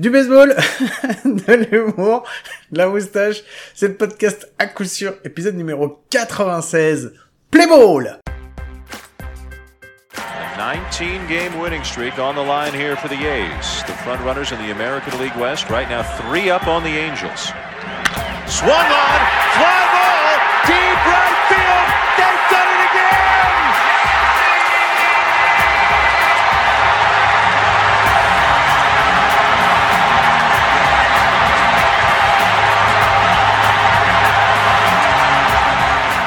Du baseball, de l'humour, de la moustache, c'est le podcast à coup sûr, épisode numéro 96, Play Ball 19 game winning streak on the line here for the A's. The front runners in the American League West right now three up on the Angels. Swung on, fly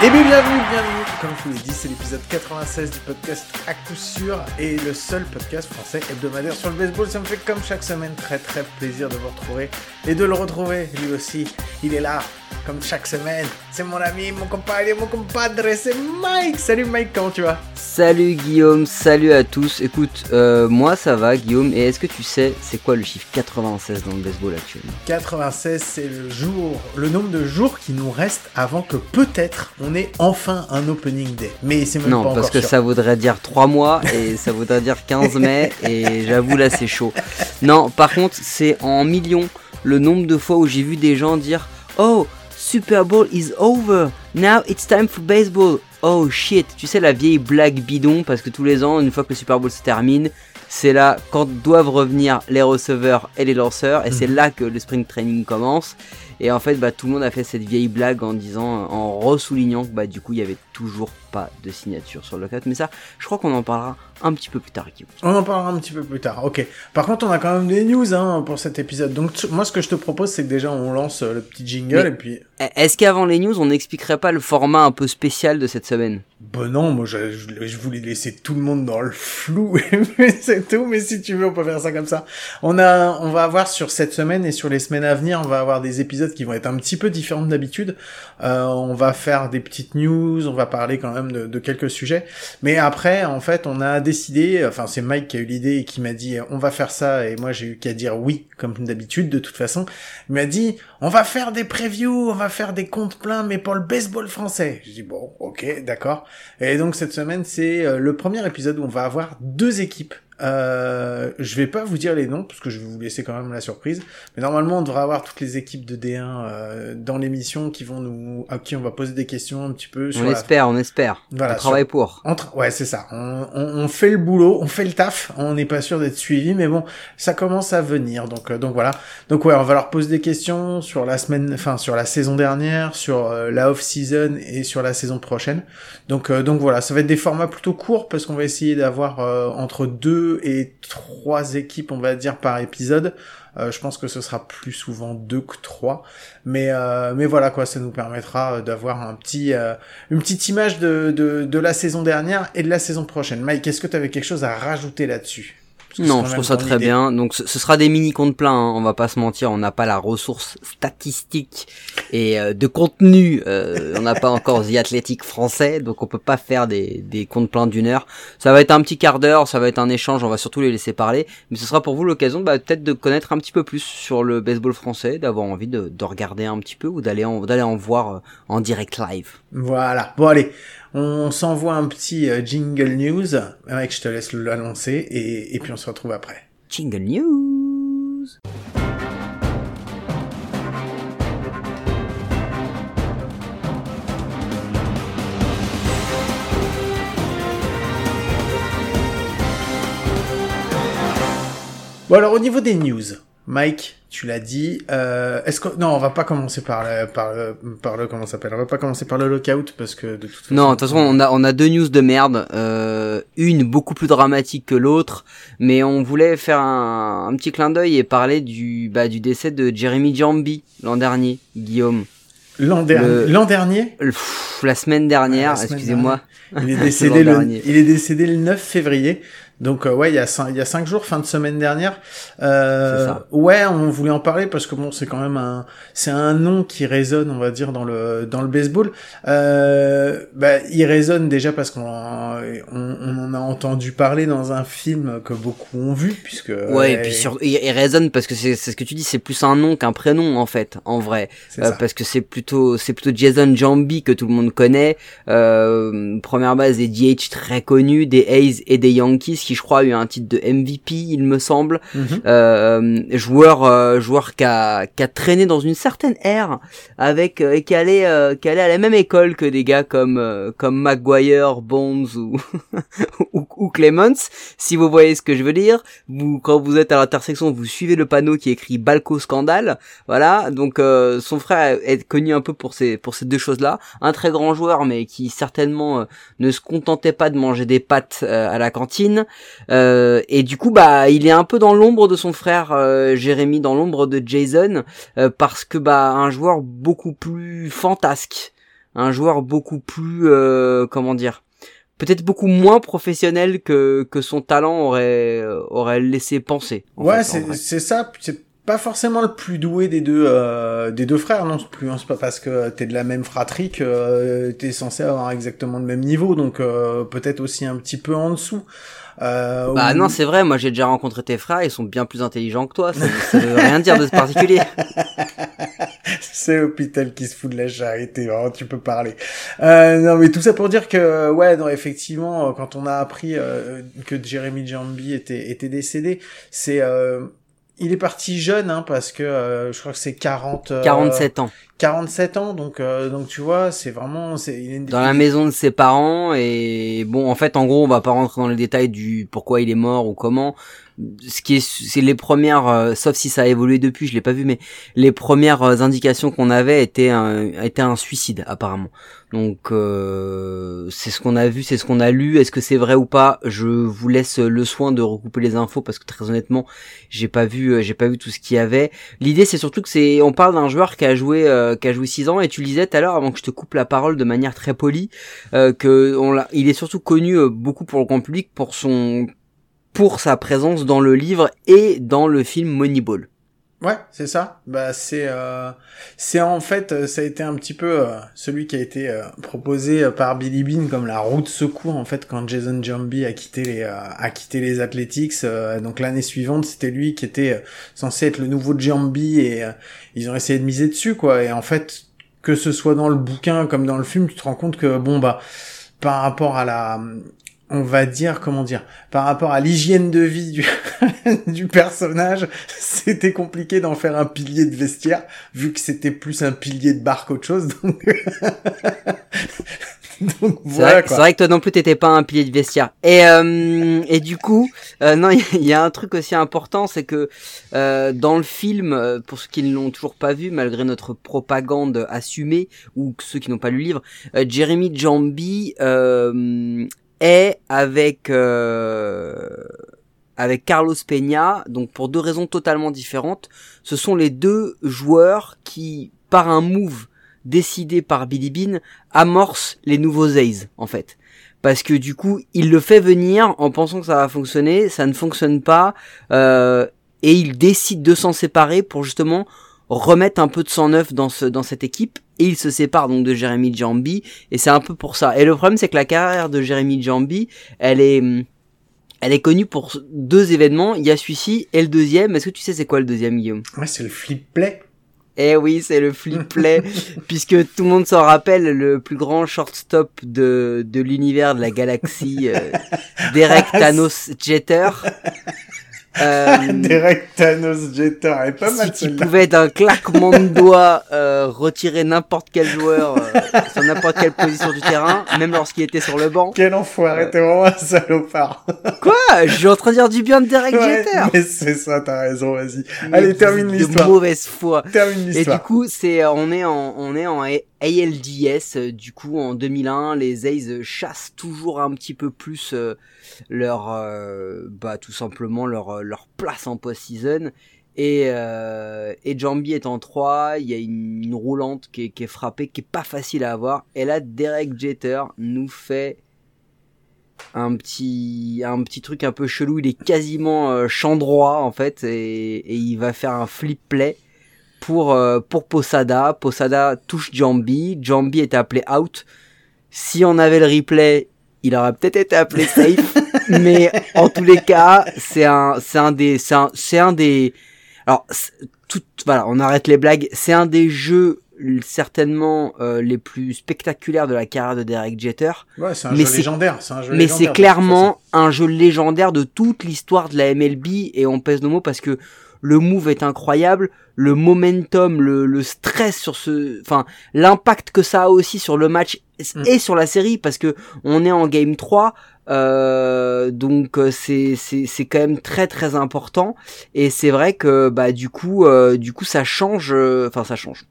Et bien bienvenue, bienvenue, comme je vous l'ai dit, c'est l'épisode 96 du podcast coup sûr et le seul podcast français hebdomadaire sur le baseball. Ça me fait comme chaque semaine très très plaisir de vous retrouver et de le retrouver lui aussi. Il est là, comme chaque semaine. C'est mon ami, mon compadre, mon compadre, c'est Mike. Salut Mike, comment tu vas? Salut Guillaume, salut à tous. Écoute, euh, moi ça va Guillaume, et est-ce que tu sais c'est quoi le chiffre 96 dans le baseball actuellement? 96, c'est le jour, le nombre de jours qui nous reste avant que peut-être on ait enfin un opening day. Mais c'est même Non, pas parce que sûr. ça voudrait dire 3 mois, et ça voudrait dire 15 mai, et j'avoue là c'est chaud. Non, par contre c'est en millions le nombre de fois où j'ai vu des gens dire Oh, Super Bowl is over, now it's time for baseball. Oh shit, tu sais la vieille blague bidon, parce que tous les ans, une fois que le Super Bowl se termine, c'est là quand doivent revenir les receveurs et les lanceurs, et c'est là que le spring training commence. Et en fait, bah, tout le monde a fait cette vieille blague en disant, en ressoulignant que bah, du coup, il y avait toujours pas de signature sur le lockout. Mais ça, je crois qu'on en parlera un petit peu plus tard, Guillaume. On en parlera un petit peu plus tard. Ok. Par contre, on a quand même des news hein, pour cet épisode. Donc, moi, ce que je te propose, c'est que déjà, on lance euh, le petit jingle Mais- et puis. Eh, Est-ce qu'avant les news, on n'expliquerait pas le format un peu spécial de cette semaine? Bon non, moi, je, je, je voulais laisser tout le monde dans le flou. c'est tout. Mais si tu veux, on peut faire ça comme ça. On a, on va avoir sur cette semaine et sur les semaines à venir, on va avoir des épisodes qui vont être un petit peu différents d'habitude. Euh, on va faire des petites news, on va parler quand même de, de quelques sujets. Mais après, en fait, on a décidé, enfin c'est Mike qui a eu l'idée et qui m'a dit on va faire ça et moi j'ai eu qu'à dire oui comme d'habitude de toute façon. Il m'a dit on va faire des previews, on va faire des comptes pleins mais pour le baseball français. J'ai dit bon ok d'accord. Et donc cette semaine c'est euh, le premier épisode où on va avoir deux équipes. Euh, je vais pas vous dire les noms parce que je vais vous laisser quand même la surprise. Mais normalement, on devrait avoir toutes les équipes de D1 euh, dans l'émission qui vont nous, à qui on va poser des questions un petit peu sur On la espère, on espère. Voilà, on travaille sur- pour. on tra- ouais, c'est ça. On, on, on fait le boulot, on fait le taf. On n'est pas sûr d'être suivi, mais bon, ça commence à venir. Donc, euh, donc voilà. Donc ouais, on va leur poser des questions sur la semaine, enfin sur la saison dernière, sur euh, la off season et sur la saison prochaine. Donc, euh, donc voilà, ça va être des formats plutôt courts parce qu'on va essayer d'avoir euh, entre deux et trois équipes, on va dire par épisode. Euh, je pense que ce sera plus souvent deux que trois, mais euh, mais voilà quoi, ça nous permettra euh, d'avoir un petit une petite image de, de de la saison dernière et de la saison prochaine. Mike, est-ce que tu avais quelque chose à rajouter là-dessus? Non, je trouve ça très idée. bien. Donc ce ce sera des mini comptes pleins, hein, on va pas se mentir, on n'a pas la ressource statistique et euh, de contenu. euh, on n'a pas encore The Athletic français, donc on peut pas faire des, des comptes pleins d'une heure. Ça va être un petit quart d'heure, ça va être un échange, on va surtout les laisser parler. Mais ce sera pour vous l'occasion bah, peut-être de connaître un petit peu plus sur le baseball français, d'avoir envie de, de regarder un petit peu ou d'aller en, d'aller en voir euh, en direct live. Voilà. Bon allez, on s'envoie un petit euh, jingle news. Mike, je te laisse l'annoncer et et puis on se retrouve après. Jingle News Bon alors au niveau des news, Mike, tu l'as dit. Euh, Est-ce que non, on va pas commencer par le par le par le comment s'appelle? On va pas commencer par le lockout parce que de toute façon. Non, de toute façon, on a, on a deux news de merde. Euh, une beaucoup plus dramatique que l'autre, mais on voulait faire un, un petit clin d'œil et parler du, bah, du décès de Jeremy Jambi l'an dernier, Guillaume. L'an dernier, l'an dernier, Le- pff, la semaine dernière, excusez-moi. il est décédé le dernier. il est décédé le 9 février. Donc euh, ouais, il y a cinq, il y a cinq jours, fin de semaine dernière. Euh, ça. Ouais, on voulait en parler parce que bon, c'est quand même un, c'est un nom qui résonne, on va dire dans le dans le baseball. Euh, bah, il résonne déjà parce qu'on on, on en a entendu parler dans un film que beaucoup ont vu, puisque Ouais, et puis sur, il, il résonne parce que c'est c'est ce que tu dis, c'est plus un nom qu'un prénom en fait, en vrai. Euh, ça. parce que c'est plutôt c'est plutôt Jason Jambi que tout le monde connaît. Euh, première base des DH très connus, des A's et des Yankees qui qui je crois a eu un titre de MVP, il me semble. Mhm. Euh, joueur euh, joueur qui a, qui a traîné dans une certaine ère avec euh, et qui allait euh, qui allait à la même école que des gars comme euh, comme Maguire, Bonds ou, ou ou Clements. Si vous voyez ce que je veux dire, vous quand vous êtes à l'intersection, vous suivez le panneau qui écrit Balco scandale. Voilà, donc euh, son frère est connu un peu pour ces pour ces deux choses-là. Un très grand joueur, mais qui certainement ne se contentait pas de manger des pâtes euh, à la cantine. Euh, et du coup, bah, il est un peu dans l'ombre de son frère euh, Jérémy, dans l'ombre de Jason, euh, parce que bah, un joueur beaucoup plus fantasque, un joueur beaucoup plus, euh, comment dire, peut-être beaucoup moins professionnel que que son talent aurait euh, aurait laissé penser. en Ouais, c'est c'est ça. C'est pas forcément le plus doué des deux euh, des deux frères, non. C'est plus hein, c'est pas parce que t'es de la même fratrie que euh, t'es censé avoir exactement le même niveau. Donc euh, peut-être aussi un petit peu en dessous. Euh, Bah non, c'est vrai, moi j'ai déjà rencontré tes frères, ils sont bien plus intelligents que toi, ça, ça veut rien dire de particulier. c'est l'hôpital qui se fout de la charité, tu peux parler. Euh, non, mais tout ça pour dire que, ouais, non, effectivement, euh, quand on a appris euh, que Jeremy Jambi était, était décédé, c'est... Euh, il est parti jeune, hein, parce que euh, je crois que c'est 40... euh, 47 ans. 47 ans, donc euh, donc tu vois, c'est vraiment... c'est il est dans la maison de ses parents et bon en fait en gros on va pas rentrer dans les détails du pourquoi il est mort ou comment ce qui est c'est les premières euh, sauf si ça a évolué depuis je l'ai pas vu mais les premières euh, indications qu'on avait étaient un un suicide apparemment. Donc euh, c'est ce qu'on a vu c'est ce qu'on a lu. Est-ce que c'est vrai ou pas? Je vous laisse le soin de recouper les infos parce que très honnêtement j'ai pas vu euh, j'ai pas vu tout ce qu'il y avait. L'idée c'est surtout que c'est on parle d'un joueur qui a joué qui a joué 6 ans et tu disais tout à l'heure avant que je te coupe la parole de manière très polie que on il est surtout connu beaucoup pour le grand public pour son pour sa présence dans le livre et dans le film Moneyball. Ouais, c'est ça. Bah c'est euh, c'est en fait euh, ça a été un petit peu euh, celui qui a été euh, proposé euh, par Billy Bean comme la roue de secours en fait quand Jason Jambi a quitté les euh, a quitté les Athletics. donc l'année suivante c'était lui qui était censé être le nouveau Jambi et ils ont essayé de miser dessus quoi. Et en fait que ce soit dans le bouquin comme dans le film, tu te rends compte que bon bah par rapport à la on va dire comment dire par rapport à l'hygiène de vie du, du personnage c'était compliqué d'en faire un pilier de vestiaire vu que c'était plus un pilier de bar qu'autre chose donc voilà c'est vrai que toi non plus t'étais pas un pilier de vestiaire. Et euh, et du coup, euh, non, il y a un truc aussi important, c'est que euh, dans le film, pour ceux qui ne l'ont toujours pas vu, malgré notre propagande assumée ou ceux qui n'ont pas lu le livre, Jeremy Jambi euh, est avec euh, avec Carlos Peña, donc pour deux raisons totalement différentes. Ce sont les deux joueurs qui, par un move décidé par Billy Bean, amorce les nouveaux A's en fait. Parce que du coup, il le fait venir en pensant que ça va fonctionner, ça ne fonctionne pas, euh, et il décide de s'en séparer pour justement remettre un peu de sang neuf dans, ce, dans cette équipe, et il se sépare donc de Jeremy Jambi, et c'est un peu pour ça. Et le problème, c'est que la carrière de Jeremy Jambi, elle est... hum, Elle est connue pour deux événements, il y a celui-ci et le deuxième. Est-ce que tu sais c'est quoi le deuxième, Guillaume? Ouais c'est le flip play eh oui, c'est le flip play, puisque tout le monde s'en rappelle, le plus grand shortstop de, de l'univers de la galaxie, euh, Derek Thanos Jeter. Euh, Derek Thanos Jeter est pas si mal tu pouvais d'un claquement de doigts euh, retirer n'importe quel joueur euh, sur n'importe quelle position du terrain, même lorsqu'il était sur le banc. quel enfoiré t'es vraiment un salopard Quoi? Je suis en train de dire du bien de Derek ouais, Jeter. mais c'est ça t'as raison vas-y allez termine de l'histoire mauvaise foi. termine Et du l'histoire coup, c'est euh, on est en on est en ALDS. euh, Du coup, en 2001, les A's euh, chassent toujours un petit peu plus euh, leur bah tout simplement leur leur place en post-season. Et et Jambi est en 3, il y a une, roulante qui est, frappée, qui est pas facile à avoir. Et là, Derek Jeter nous fait un petit un petit truc un peu chelou. Il est quasiment champ droit en fait, et il va faire un flip play pour euh, pour Posada. Posada touche Jambi. Jambi est appelé out. Si on avait le replay, il aurait peut-être été appelé safe. mais en tous les cas, c'est un c'est un des c'est un c'est un des alors tout voilà, on arrête les blagues. C'est un des jeux certainement euh, les plus spectaculaires de la carrière de Derek Jeter. Ouais, c'est un Mais jeu c'est- légendaire. c'est un jeu Mais c'est clairement un jeu légendaire de toute l'histoire de la MLB et on pèse nos mots parce que le move est incroyable, le momentum, le, le stress sur ce, enfin l'impact que ça a aussi sur le match Mm. et sur la série parce que on est en game 3 euh, donc euh, c'est c'est c'est quand même très très important. Et c'est vrai que bah du coup euh, du coup ça change euh, enfin ça change.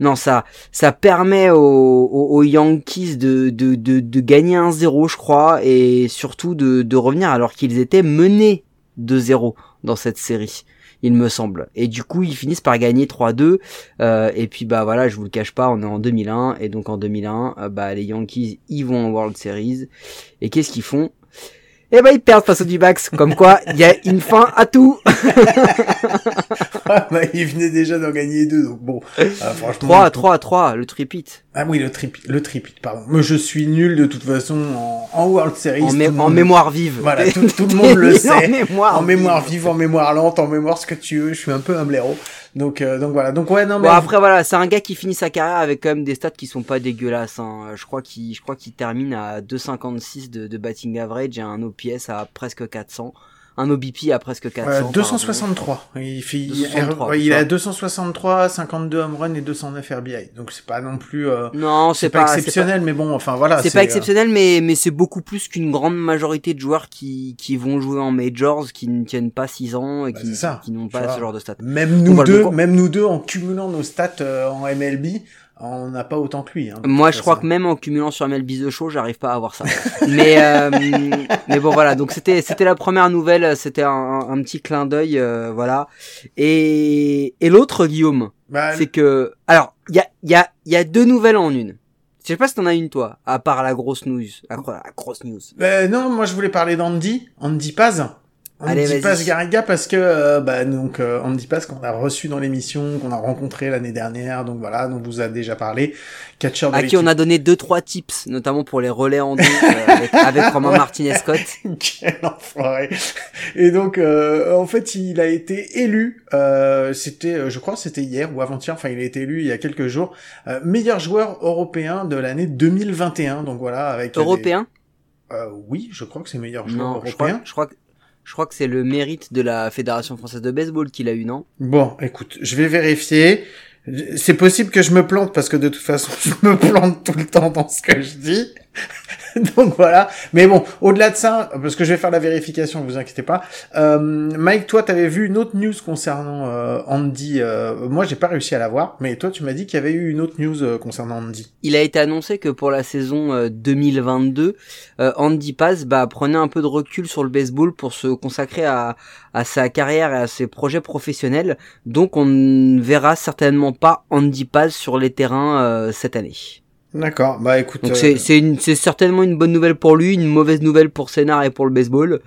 Non ça ça permet aux, aux, aux Yankees de, de, de, de gagner 1-0 je crois et surtout de, de revenir alors qu'ils étaient menés 2-0 dans cette série il me semble. Et du coup ils finissent par gagner 3-2 euh, et puis bah voilà je vous le cache pas on est en 2001 et donc en 2001 euh, bah les Yankees ils vont en World Series. Et qu'est-ce qu'ils font? Et bah ils perdent face aux D-backs comme quoi il y a une fin à tout façon. bah, il venait déjà d'en gagner deux, donc bon. euh, franchement. 3 3 3 le tripit Ah oui, le trip, le tripit, pardon. Mais je suis nul de toute façon en, en World Series. en, mé- en mémoire vive Voilà, tout, tout le monde le en sait. mémoire en mémoire vive. vive, en mémoire lente, en mémoire ce que tu veux. Je suis un peu un blaireau. Donc, euh, donc voilà. Donc ouais, non mais Bon après voilà, c'est un gars qui finit sa carrière avec quand même des stats qui sont pas dégueulasses. Hein. Je crois qu'il, je crois qu'il termine à 2,56 de, de batting average et un OPS à presque 400, un OBP à presque 400. Euh, pardon. 263. Il, fait, il- 263, ouais, il ça. a 263, 52 home runs et 209 RBI. Donc c'est pas non plus, euh, Non, c'est pas, pas, exceptionnel, mais bon, enfin voilà. C'est pas euh, exceptionnel, mais mais c'est beaucoup plus qu'une grande majorité de joueurs qui qui vont jouer en majors, qui ne tiennent pas 6 ans et Bah, qui qui n'ont pas vois. ce genre de stats. Même nous deux, même nous deux, en cumulant nos stats euh, en MLB, on n'a pas autant que lui. Hein, Moi, je crois que même en cumulant sur MLB The Show, j'arrive pas à avoir ça. mais euh, mais bon, voilà. Donc c'était c'était la première nouvelle. C'était un, un petit clin d'œil, euh, voilà. Et et l'autre Guillaume, Bah, c'est que alors il y a il y a il y a deux nouvelles en une. Je sais pas si t'en as une toi, à part la grosse news, la, gro- la grosse news. bah, non, moi je voulais parler d'Andy, Andy Paz. Andy. Paz Garriga parce que euh, bah donc euh, Andy Paz qu'on a reçu dans l'émission, qu'on a rencontré l'année dernière, donc voilà, dont on vous a déjà parlé, catcheur de À qui on a donné deux trois tips, notamment pour les relais en deux euh, avec, avec Romain Ouais. Martinez Scott. Quel enfoiré. Et donc, euh, en fait, il a été élu, euh, c'était, je crois, que c'était hier ou avant-hier, enfin, il a été élu il y a quelques jours, euh, meilleur joueur européen de l'année 2021. Donc voilà, avec... des- Européen? Euh, oui, je crois que c'est meilleur joueur Non, je crois, européen. je crois que je crois que c'est le mérite de la Fédération française de baseball qu'il a eu, non? Bon, écoute, je vais vérifier. C'est possible que je me plante parce que de toute façon, je me plante tout le temps dans ce que je dis. Donc voilà. Mais bon, au-delà de ça, parce que je vais faire la vérification, vous inquiétez pas. Euh, Mike, toi, t'avais vu une autre news concernant euh, Andy. Euh, moi, j'ai pas réussi à la voir, mais toi, tu m'as dit qu'il y avait eu une autre news euh, concernant Andy. Il a été annoncé que pour la saison euh, 2022, euh, Andy Paz bah, prenait un peu de recul sur le baseball pour se consacrer à, à sa carrière et à ses projets professionnels. Donc on ne verra certainement pas Andy Paz sur les terrains euh, cette année. D'accord. Bah écoute. Donc euh, c'est c'est une- c'est certainement une bonne nouvelle pour lui, une mauvaise nouvelle pour Sénard et pour le baseball.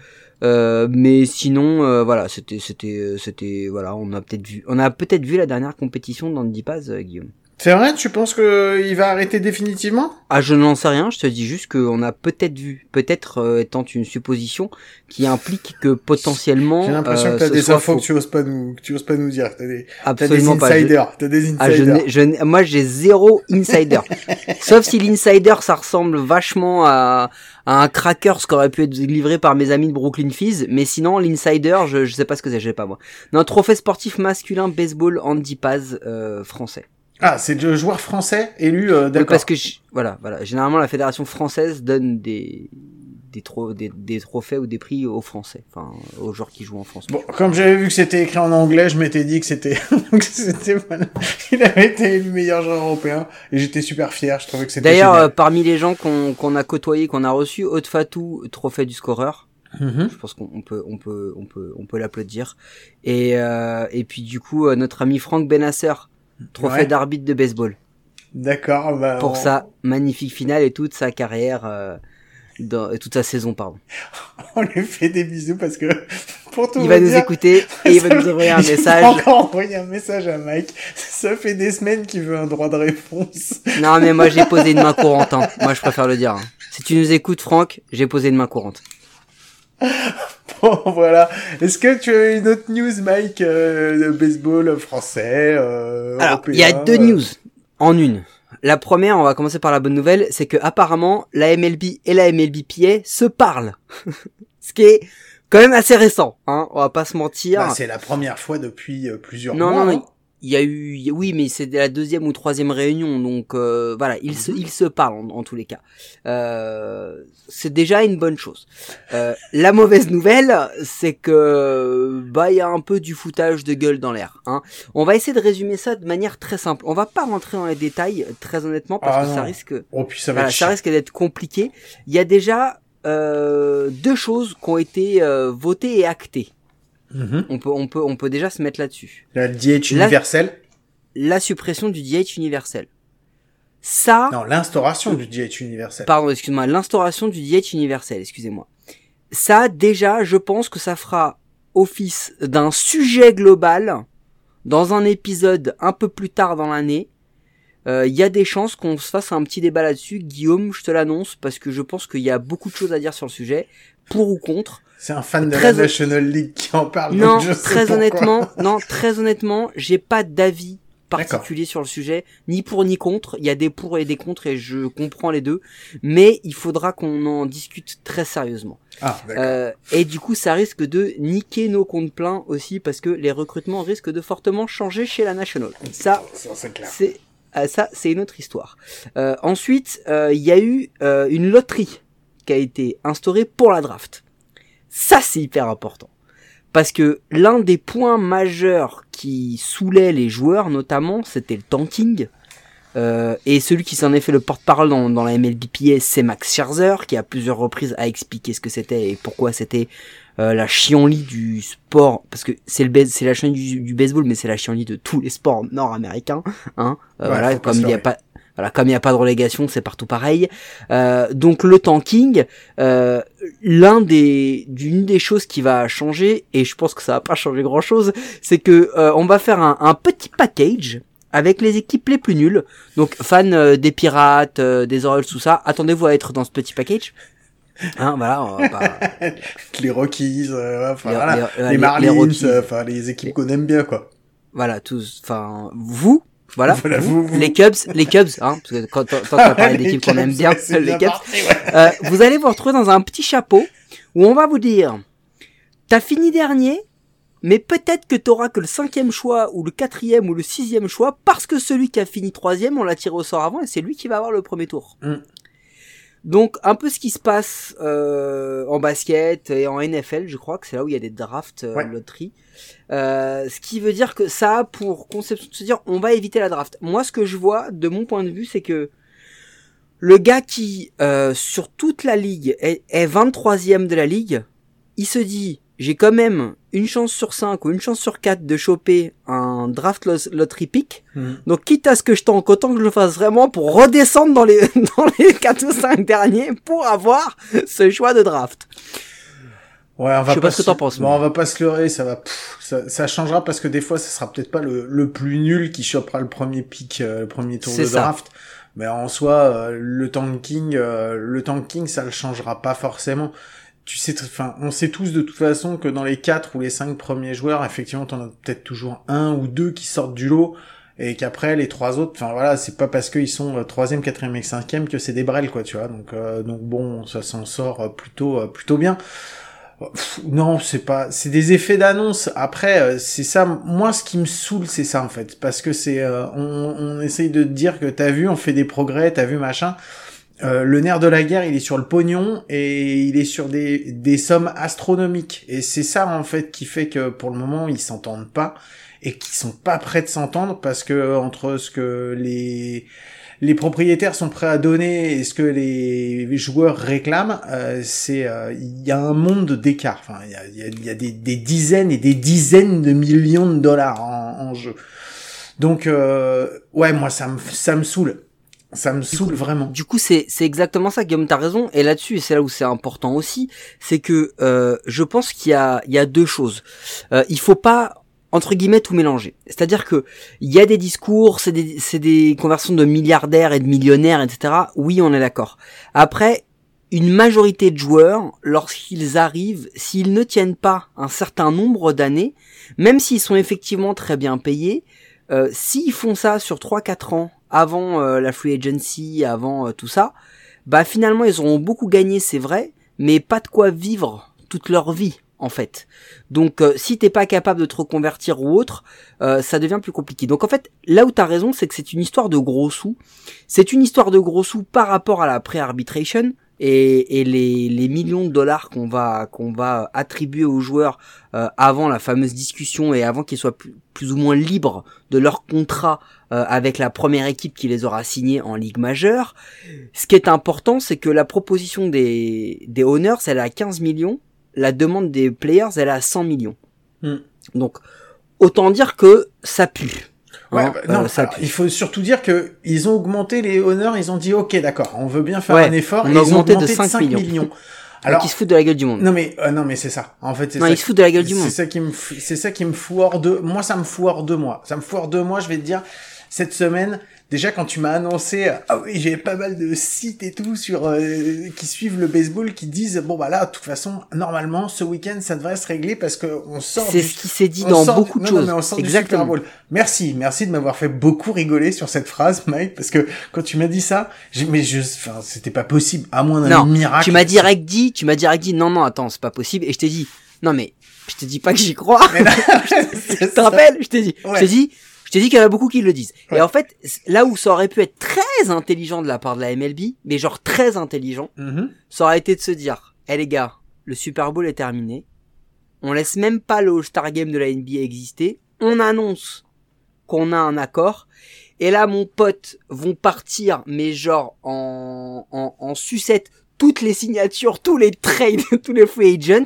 Euh, mais sinon, euh, voilà, c'était c'était euh, c'était voilà, on a peut-être vu, on a peut-être vu la dernière compétition d'Andy Paz, euh, Guillaume. C'est vrai, tu penses que il va arrêter définitivement? Ah, je n'en sais rien, je te dis juste qu'on a peut-être vu, peut-être euh, étant une supposition qui implique que potentiellement. J'ai l'impression euh, que t'as des infos faux. que tu oses pas nous, que tu oses pas nous dire. T'as des, t'as des Absolument pas. Je- insiders. T'as des Ah, je insiders. n'ai- je n'ai- moi j'ai zéro insider. Sauf si l'insider ça ressemble vachement à, à un cracker ce qui aurait pu être livré par mes amis de Brooklyn Fizz, mais sinon l'insider je, je sais pas ce que c'est, je sais pas moi. Non, trophée sportif masculin baseball Andy Paz euh, français. Ah, c'est le joueur français élu, euh, Oui, d'accord. parce que je- voilà, voilà, généralement la fédération française donne des des, tro- des, des trophées ou des prix aux Français, enfin aux joueurs qui jouent en France. Bon, comme j'avais vu que c'était écrit en anglais, je m'étais dit que c'était, c'était, voilà. il avait été élu meilleur joueur européen, et j'étais super fier, je trouvais que c'était D'ailleurs, euh, parmi les gens qu'on qu'on a côtoyés, qu'on a reçus, Haute Fatou, trophée du scoreur. Mhm. Je pense qu'on on peut, on peut, on peut, on peut l'applaudir. Et euh, et puis du coup, euh, notre ami Franck Benasser, trophée Ouais. d'arbitre de baseball, D'accord, bah, pour on- sa magnifique finale et toute sa carrière, euh, dans, toute sa saison, pardon. on lui fait des bisous parce que, pour tout Il va nous dire, écouter et il va nous envoyer un il message. encore envoyé un message à Mike. Ça fait des semaines qu'il veut un droit de réponse. Non, mais moi j'ai posé une main courante. Hein. Moi, je préfère le dire. hein. Si tu nous écoutes, Franck, j'ai posé une main courante. Bon, voilà. Est-ce que tu as une autre news, Mike, euh, de baseball français, euh, Alors, il y a deux euh, news. En une. La première, on va commencer par la bonne nouvelle, c'est que apparemment la MLB et la MLBPA se parlent. Ce qui est quand même assez récent, hein, on va pas se mentir. Bah, c'est la première fois depuis euh, plusieurs non, mois. non, non, il y a eu, oui, mais c'est la deuxième ou troisième réunion, donc euh, voilà, ils se, ils se parlent en, en tous les cas. Euh, c'est déjà une bonne chose. Euh, la mauvaise nouvelle, c'est que bah il y a un peu du foutage de gueule dans l'air. Hein. On va essayer de résumer ça de manière très simple. On va pas rentrer dans les détails très honnêtement parce Ah que ça risque, Oh, puis ça va voilà, être ça risque d'être compliqué. Il y a déjà euh, deux choses qui ont été euh, votées et actées. Mhm. On peut, on peut, on peut déjà se mettre là-dessus La DH Là- universel. la suppression du DH universel. Ça, Non, l'instauration du DH universel. pardon, excuse-moi, l'instauration du DH universel, excusez-moi. Ça, déjà, je pense que ça fera office d'un sujet global dans un épisode un peu plus tard dans l'année. Euh, Il y a des chances qu'on se fasse un petit débat là-dessus. Guillaume, je te l'annonce parce que je pense qu'il y a beaucoup de choses à dire sur le sujet, pour ou contre. C'est un fan de Très la National League qui en parle. Non, donc je sais très pourquoi. honnêtement, non, très honnêtement, j'ai pas d'avis particulier sur le sujet, ni pour ni contre. Il y a des pour et des contre et je comprends les deux, mais il faudra qu'on en discute très sérieusement. Ah, d'accord. Euh, et du coup, ça risque de niquer nos comptes pleins aussi parce que les recrutements risquent de fortement changer chez la National. Ça, c'est euh, ça, c'est une autre histoire. Euh, ensuite, euh, il y a eu euh, une loterie qui a été instaurée pour la draft. Ça, c'est hyper important. Parce que l'un des points majeurs qui saoulait les joueurs, notamment, c'était le tanking. Euh, et celui qui s'en est fait le porte-parole dans, dans la MLBPA, c'est Max Scherzer, qui à plusieurs reprises a expliqué ce que c'était et pourquoi c'était euh, la chienlit du sport. Parce que c'est le c'est la chienlit du, du baseball, mais c'est la chienlit de tous les sports nord-américains. Hein Euh, Ouais, voilà, comme il y a pas voilà, comme il n'y a pas de relégation, c'est partout pareil. Euh, donc le tanking, euh, l'un des, d'une des choses qui va changer, et je pense que ça va pas changer grand chose, c'est que euh, on va faire un, un petit package avec les équipes les plus nulles. Donc fans euh, des pirates, euh, des Orioles, tout ça, attendez-vous à être dans ce petit package. Hein, voilà, on va pas- Les Rockies, euh, enfin, Les- voilà. les- les, les- Marlins, enfin les équipes qu'on aime bien quoi. voilà, tous, enfin, vous, voilà, Voilà, vous, les Cubs, les Cubs, hein, parce que quand, va parler Les d'équipes qu'on aime bien, ouais, les bien Cubs, parti, ouais. Euh, vous allez vous retrouver dans un petit chapeau où on va vous dire t'as fini dernier mais peut-être que t'auras que le cinquième choix ou le quatrième ou le sixième choix parce que celui qui a fini troisième on l'a tiré au sort avant et c'est lui qui va avoir le premier tour Mm. Donc un peu ce qui se passe euh, en basket et en NFL je crois que c'est là où il y a des drafts euh, Ouais. loterie euh, ce qui veut dire que ça a pour conception de se dire on va éviter la draft moi ce que je vois de mon point de vue c'est que le gars qui, euh, sur toute la ligue, est, est 23ème de la ligue, il se dit, j'ai quand même une chance sur 5 ou une chance sur 4 de choper un draft lo- lottery pick. Mm. Donc, quitte à ce que je tank, autant que je le fasse vraiment pour redescendre dans les, dans les 4 ou 5 derniers pour avoir ce choix de draft. Ouais, on va Je sais pas ce que t'en penses, Bon, on va pas se leurrer, ça va, pff, ça, ça changera parce que des fois, ça sera peut-être pas le, le plus nul qui chopera le premier pick, euh, le premier tour de ça. draft. Mais en soi, euh, le tanking, euh, le tanking, ça le changera pas forcément. Tu sais, enfin, on sait tous de toute façon que dans les quatre ou les cinq premiers joueurs, effectivement, t'en as peut-être toujours un ou deux qui sortent du lot. Et qu'après les trois autres, enfin voilà, c'est pas parce qu'ils sont euh, troisième, quatrième et cinquième que c'est des brels quoi, tu vois. Donc euh, donc bon, ça s'en sort euh, plutôt euh, plutôt bien. Non, c'est pas, c'est des effets d'annonce. Après, c'est ça. Moi, ce qui me saoule, c'est ça en fait, parce que c'est, on, on essaye de dire que t'as vu, on fait des progrès, t'as vu machin. Euh, le nerf de la guerre, il est sur le pognon et il est sur des, des sommes astronomiques. Et c'est ça en fait qui fait que pour le moment ils s'entendent pas et qu'ils sont pas prêts de s'entendre parce que entre ce que les les propriétaires sont prêts à donner et ce que les joueurs réclament, euh, c'est euh, il y a un monde d'écart. Enfin, il y a, y a des, des dizaines et des dizaines de millions de dollars en, en jeu. Donc euh, ouais, moi ça me ça me saoule. Ça me saoule vraiment. Du coup, c'est c'est exactement ça, Guillaume, t'as raison. Et là-dessus, et c'est là où c'est important aussi, c'est que euh, je pense qu'il y a, il y a deux choses. Euh, il faut pas entre guillemets tout mélanger. C'est-à-dire que il y a des discours, c'est des, c'est des conversions de milliardaires et de millionnaires, etc. Oui, on est d'accord. Après, une majorité de joueurs, lorsqu'ils arrivent, s'ils ne tiennent pas un certain nombre d'années, même s'ils sont effectivement très bien payés, euh, s'ils font ça sur 3-4 ans avant euh, la free agency, avant euh, tout ça, bah finalement ils auront beaucoup gagné, c'est vrai, mais pas de quoi vivre toute leur vie en fait. Donc euh, si t'es pas capable de te reconvertir ou autre, euh, ça devient plus compliqué. Donc en fait, là où t'as raison, c'est que c'est une histoire de gros sous. C'est une histoire de gros sous par rapport à la pré-arbitration et, et les, les, millions de dollars qu'on va qu'on va attribuer aux joueurs euh, avant la fameuse discussion et avant qu'ils soient plus, plus, ou moins libres de leur contrat euh, avec la première équipe qui les aura signés en ligue majeure. Ce qui est important, c'est que la proposition des des owners, elle est à 15 millions la demande des players, elle est à 100 millions. Hmm. Donc, autant dire que ça pue. Ouais, Hein, bah, non, euh, ça alors, pue. il faut surtout dire que ils ont augmenté les honneurs, ils ont dit ok d'accord, on veut bien faire Ouais, un effort, on et a ils ont augmenté de augmenté 5 millions. Alors, Donc, ils se foutent de la gueule du monde. non mais euh, non mais c'est ça. En fait, c'est ça. ils se foutent de la gueule du monde. C'est ça qui me c'est ça qui me fout hors de moi ça me fout hors de moi. Ça me fout hors de moi, je vais te dire cette semaine Déjà quand tu m'as annoncé ah oui, j'ai pas mal de sites et tout sur euh, qui suivent le baseball qui disent bon bah là de toute façon normalement ce week-end ça devrait se régler parce que on sort C'est ce qui s'est dit dans beaucoup de choses. Exactement. Merci, merci de m'avoir fait beaucoup rigoler sur cette phrase, Mike, parce que quand tu m'as dit ça, j'ai, mais je, enfin, c'était pas possible, à moins d'un miracle. tu m'as direct dit, tu m'as direct dit, non, non, attends, c'est pas possible. Et je t'ai dit, non, mais je te dis pas que j'y crois. Je te rappelle, je t'ai dit, je t'ai dit, je t'ai dit qu'il y en a beaucoup qui le disent. Ouais. Et en fait, là où ça aurait pu être très intelligent de la part de la MLB, mais genre très intelligent, Mhm. ça aurait été de se dire, eh les gars, le Super Bowl est terminé. On laisse même pas le All-Star Game de la NBA exister. On annonce qu'on a un accord. Et là, mon pote, vont partir, mais genre en, en, en sucette, toutes les signatures, tous les trades, tous les free agents.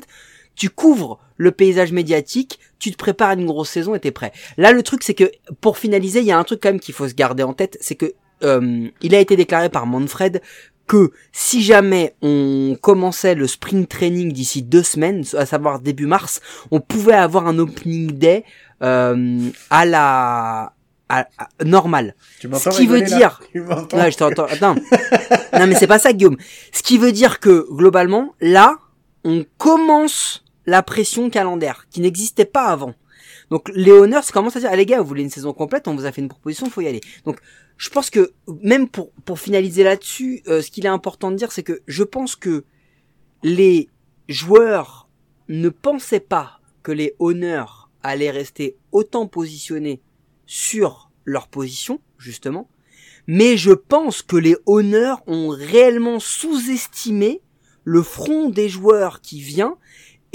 Tu couvres le paysage médiatique, tu te prépares à une grosse saison et t'es prêt. Là, le truc, c'est que pour finaliser, il y a un truc quand même qu'il faut se garder en tête, c'est que euh, il a été déclaré par Manfred que si jamais on commençait le spring training d'ici deux semaines, à savoir début mars, on pouvait avoir un opening day euh, à la à, à- normal. Tu m'entends Ce qui veut là dire- Tu m'entends Ouais, je t'entends. Attends. non, mais c'est pas ça, Guillaume. Ce qui veut dire que globalement, là, on commence la pression calendaire qui n'existait pas avant. Donc les honneurs commencent à dire, ah, les gars, vous voulez une saison complète, on vous a fait une proposition, faut y aller. Donc je pense que même pour pour finaliser là-dessus, euh, ce qu'il est important de dire, c'est que je pense que les joueurs ne pensaient pas que les honneurs allaient rester autant positionnés sur leur position, justement. Mais je pense que les honneurs ont réellement sous-estimé le front des joueurs qui vient.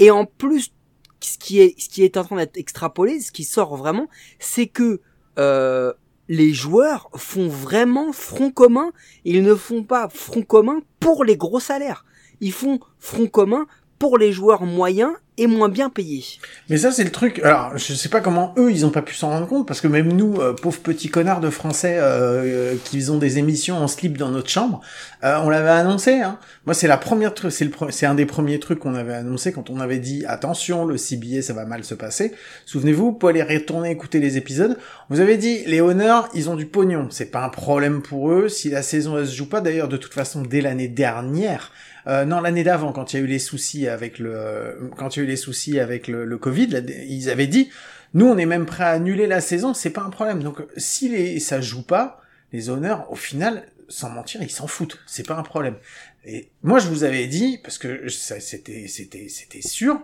Et en plus, ce qui est, ce qui est en train d'être extrapolé, ce qui sort vraiment, c'est que euh, les joueurs font vraiment front commun. Ils ne font pas front commun pour les gros salaires. Ils font front commun pour les joueurs moyens et moins bien payés. Mais ça, c'est le truc. Alors, je sais pas comment eux, ils ont pas pu s'en rendre compte, parce que même nous, euh, pauvres petits connards de Français, euh, euh, qui ont des émissions en slip dans notre chambre, euh, on l'avait annoncé. Hein. Moi, c'est la première truc, c'est le, c'est un des premiers trucs qu'on avait annoncé quand on avait dit attention, le CBA, ça va mal se passer. Souvenez-vous, vous pouvez aller retourner écouter les épisodes. Vous avez dit les honneurs, ils ont du pognon, c'est pas un problème pour eux. Si la saison elle se joue pas, d'ailleurs, de toute façon, dès l'année dernière. Euh, non, l'année d'avant, quand il y a eu les soucis avec le, quand il y a eu les soucis avec le, Covid, ils avaient dit, nous, on est même prêt à annuler la saison, c'est pas un problème. Donc, si les, ça joue pas, les honneurs, au final, sans mentir, ils s'en foutent. C'est pas un problème. Et moi, je vous avais dit, parce que c'était, c'était, c'était sûr,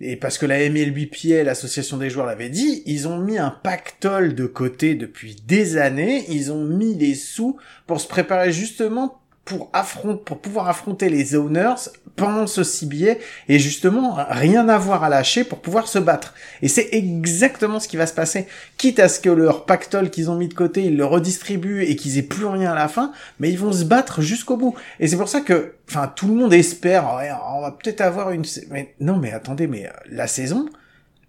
et parce que la MLBPA, l'association des joueurs l'avait dit, ils ont mis un pactole de côté depuis des années, ils ont mis les sous pour se préparer justement pour affronter, pour pouvoir affronter les owners pendant ce CBA et justement rien avoir à lâcher pour pouvoir se battre. Et c'est exactement ce qui va se passer. Quitte à ce que leur pactole qu'ils ont mis de côté, ils le redistribuent et qu'ils aient plus rien à la fin, mais ils vont se battre jusqu'au bout. Et c'est pour ça que, enfin, tout le monde espère, on va peut-être avoir une, mais non, mais attendez, mais euh, la saison,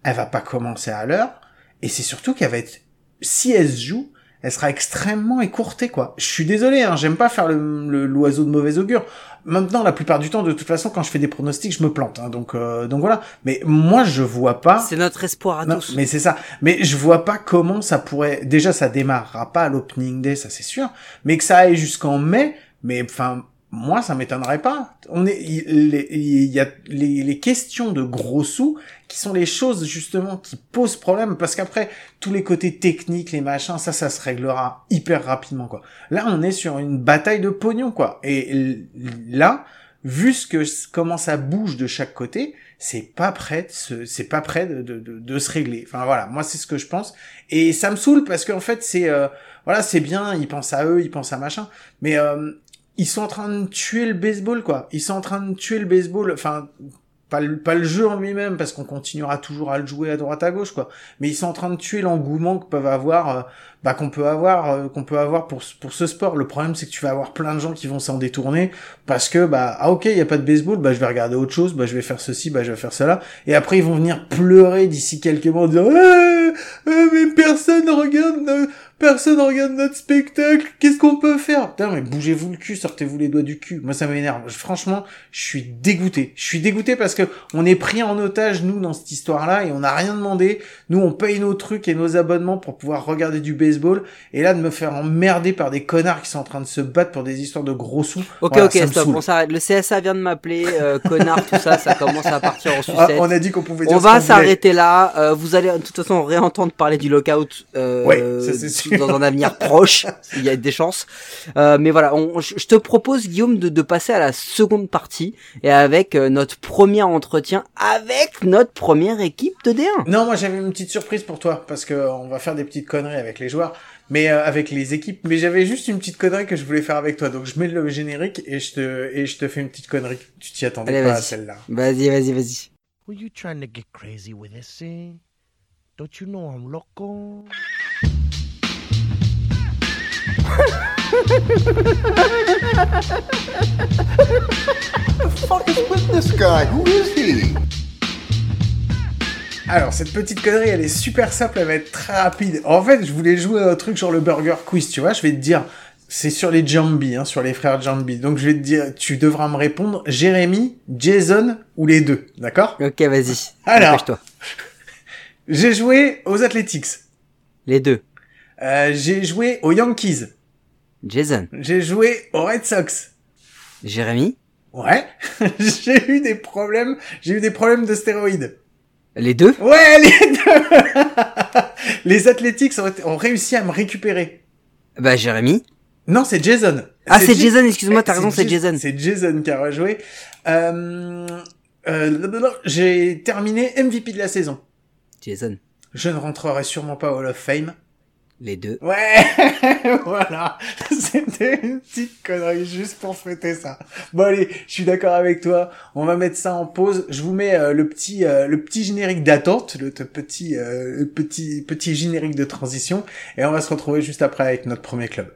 elle va pas commencer à l'heure, et c'est surtout qu'elle va être, si elle se joue, elle sera extrêmement écourtée, quoi. Je suis désolé, hein, j'aime pas faire le le- l'oiseau de mauvais augure. Maintenant, la plupart du temps, de toute façon, quand je fais des pronostics, je me plante, hein, donc euh, donc voilà. Mais moi, je vois pas. C'est notre espoir à. Non, tous. mais c'est ça. Mais je vois pas comment ça pourrait. Déjà, ça démarrera pas à l'opening day, ça c'est sûr. Mais que ça aille jusqu'en mai. Mais enfin, moi, ça m'étonnerait pas. On est, il, y a les, les, questions de gros sous qui sont les choses justement qui posent problème parce qu'après tous les côtés techniques, les machins, ça, ça se réglera hyper rapidement quoi. Là, on est sur une bataille de pognon quoi. Et là, vu ce que comment ça bouge de chaque côté, c'est pas prêt, c'est pas prêt de, de, de, se régler. Enfin voilà, moi c'est ce que je pense. Et ça me saoule parce qu'en fait c'est euh, voilà c'est bien, ils pensent à eux, ils pensent à machin, mais euh, ils sont en train de tuer le baseball quoi. Ils sont en train de tuer le baseball. Enfin pas le, pas jeu en lui-même parce qu'on continuera toujours à le jouer à droite à gauche quoi mais ils sont en train de tuer l'engouement que peuvent avoir euh, bah qu'on peut avoir euh, qu'on peut avoir pour pour ce sport le problème c'est que tu vas avoir plein de gens qui vont s'en détourner parce que bah ah ok il y a pas de baseball bah je vais regarder autre chose bah je vais faire ceci bah je vais faire cela et après ils vont venir pleurer d'ici quelques mois en disant eh, eh, mais personne regarde personne regarde notre spectacle, qu'est-ce qu'on peut faire? Putain, mais bougez-vous le cul, sortez-vous les doigts du cul. Moi, ça m'énerve. Franchement, je suis dégoûté. Je suis dégoûté parce que on est pris en otage, nous, dans cette histoire-là, et on n'a rien demandé. Nous, on paye nos trucs et nos abonnements pour pouvoir regarder du baseball, et là, de me faire emmerder par des connards qui sont en train de se battre pour des histoires de gros sous. Ok, ok, stop, on s'arrête. Le CSA vient de m'appeler, euh, connard, tout ça, ça commence à partir en sucette. Ah, on a dit qu'on pouvait dire On va s'arrêter là. Euh, vous allez, de toute façon, réentendre parler du lockout. Euh, ouais, ça c'est dans un avenir proche, il y a des chances. Euh, mais voilà, je te propose Guillaume de, passer à la seconde partie et avec euh, notre premier entretien avec notre première équipe de D1. Non, moi j'avais une petite surprise pour toi parce que on va faire des petites conneries avec les joueurs, mais euh, avec les équipes. Mais j'avais juste une petite connerie que je voulais faire avec toi, donc je mets le générique et je te et je te fais une petite connerie. Tu t'y attendais pas à celle-là. Vas-y, vas-y, vas-y. Were you trying to get crazy with this thing? Don't you know I'm loco? Alors, cette petite connerie, elle est super simple, elle va être très rapide. En fait, je voulais jouer un truc sur le burger quiz, tu vois. Je vais te dire, c'est sur les Jambi, hein, sur les frères Jambi. Donc, je vais te dire, tu devras me répondre, Jérémy, Jason ou les deux, d'accord? Ok, vas-y. Alors, toi. j'ai joué aux Athletics. Les deux. Euh, j'ai joué aux Yankees. Jason. J'ai joué aux Red Sox. Jérémy. Ouais. j'ai eu des problèmes. J'ai eu des problèmes de stéroïdes. Les deux Ouais, les deux. les Athletics ont, réussi à me récupérer. Bah, Jérémy. Non, c'est Jason. Ah, c'est Jason, excuse-moi, t'as raison, c'est Jason. C'est Jason qui a rejoué. Euh, euh, j'ai terminé MVP de la saison. Jason. Je ne rentrerai sûrement pas au Hall of Fame. Les deux. Ouais, voilà. C'était une petite connerie juste pour fêter ça. Bon allez, je suis d'accord avec toi. On va mettre ça en pause. Je vous mets euh, le petit euh, le petit générique d'attente, le petit euh, petit petit générique de transition et on va se retrouver juste après avec notre premier club.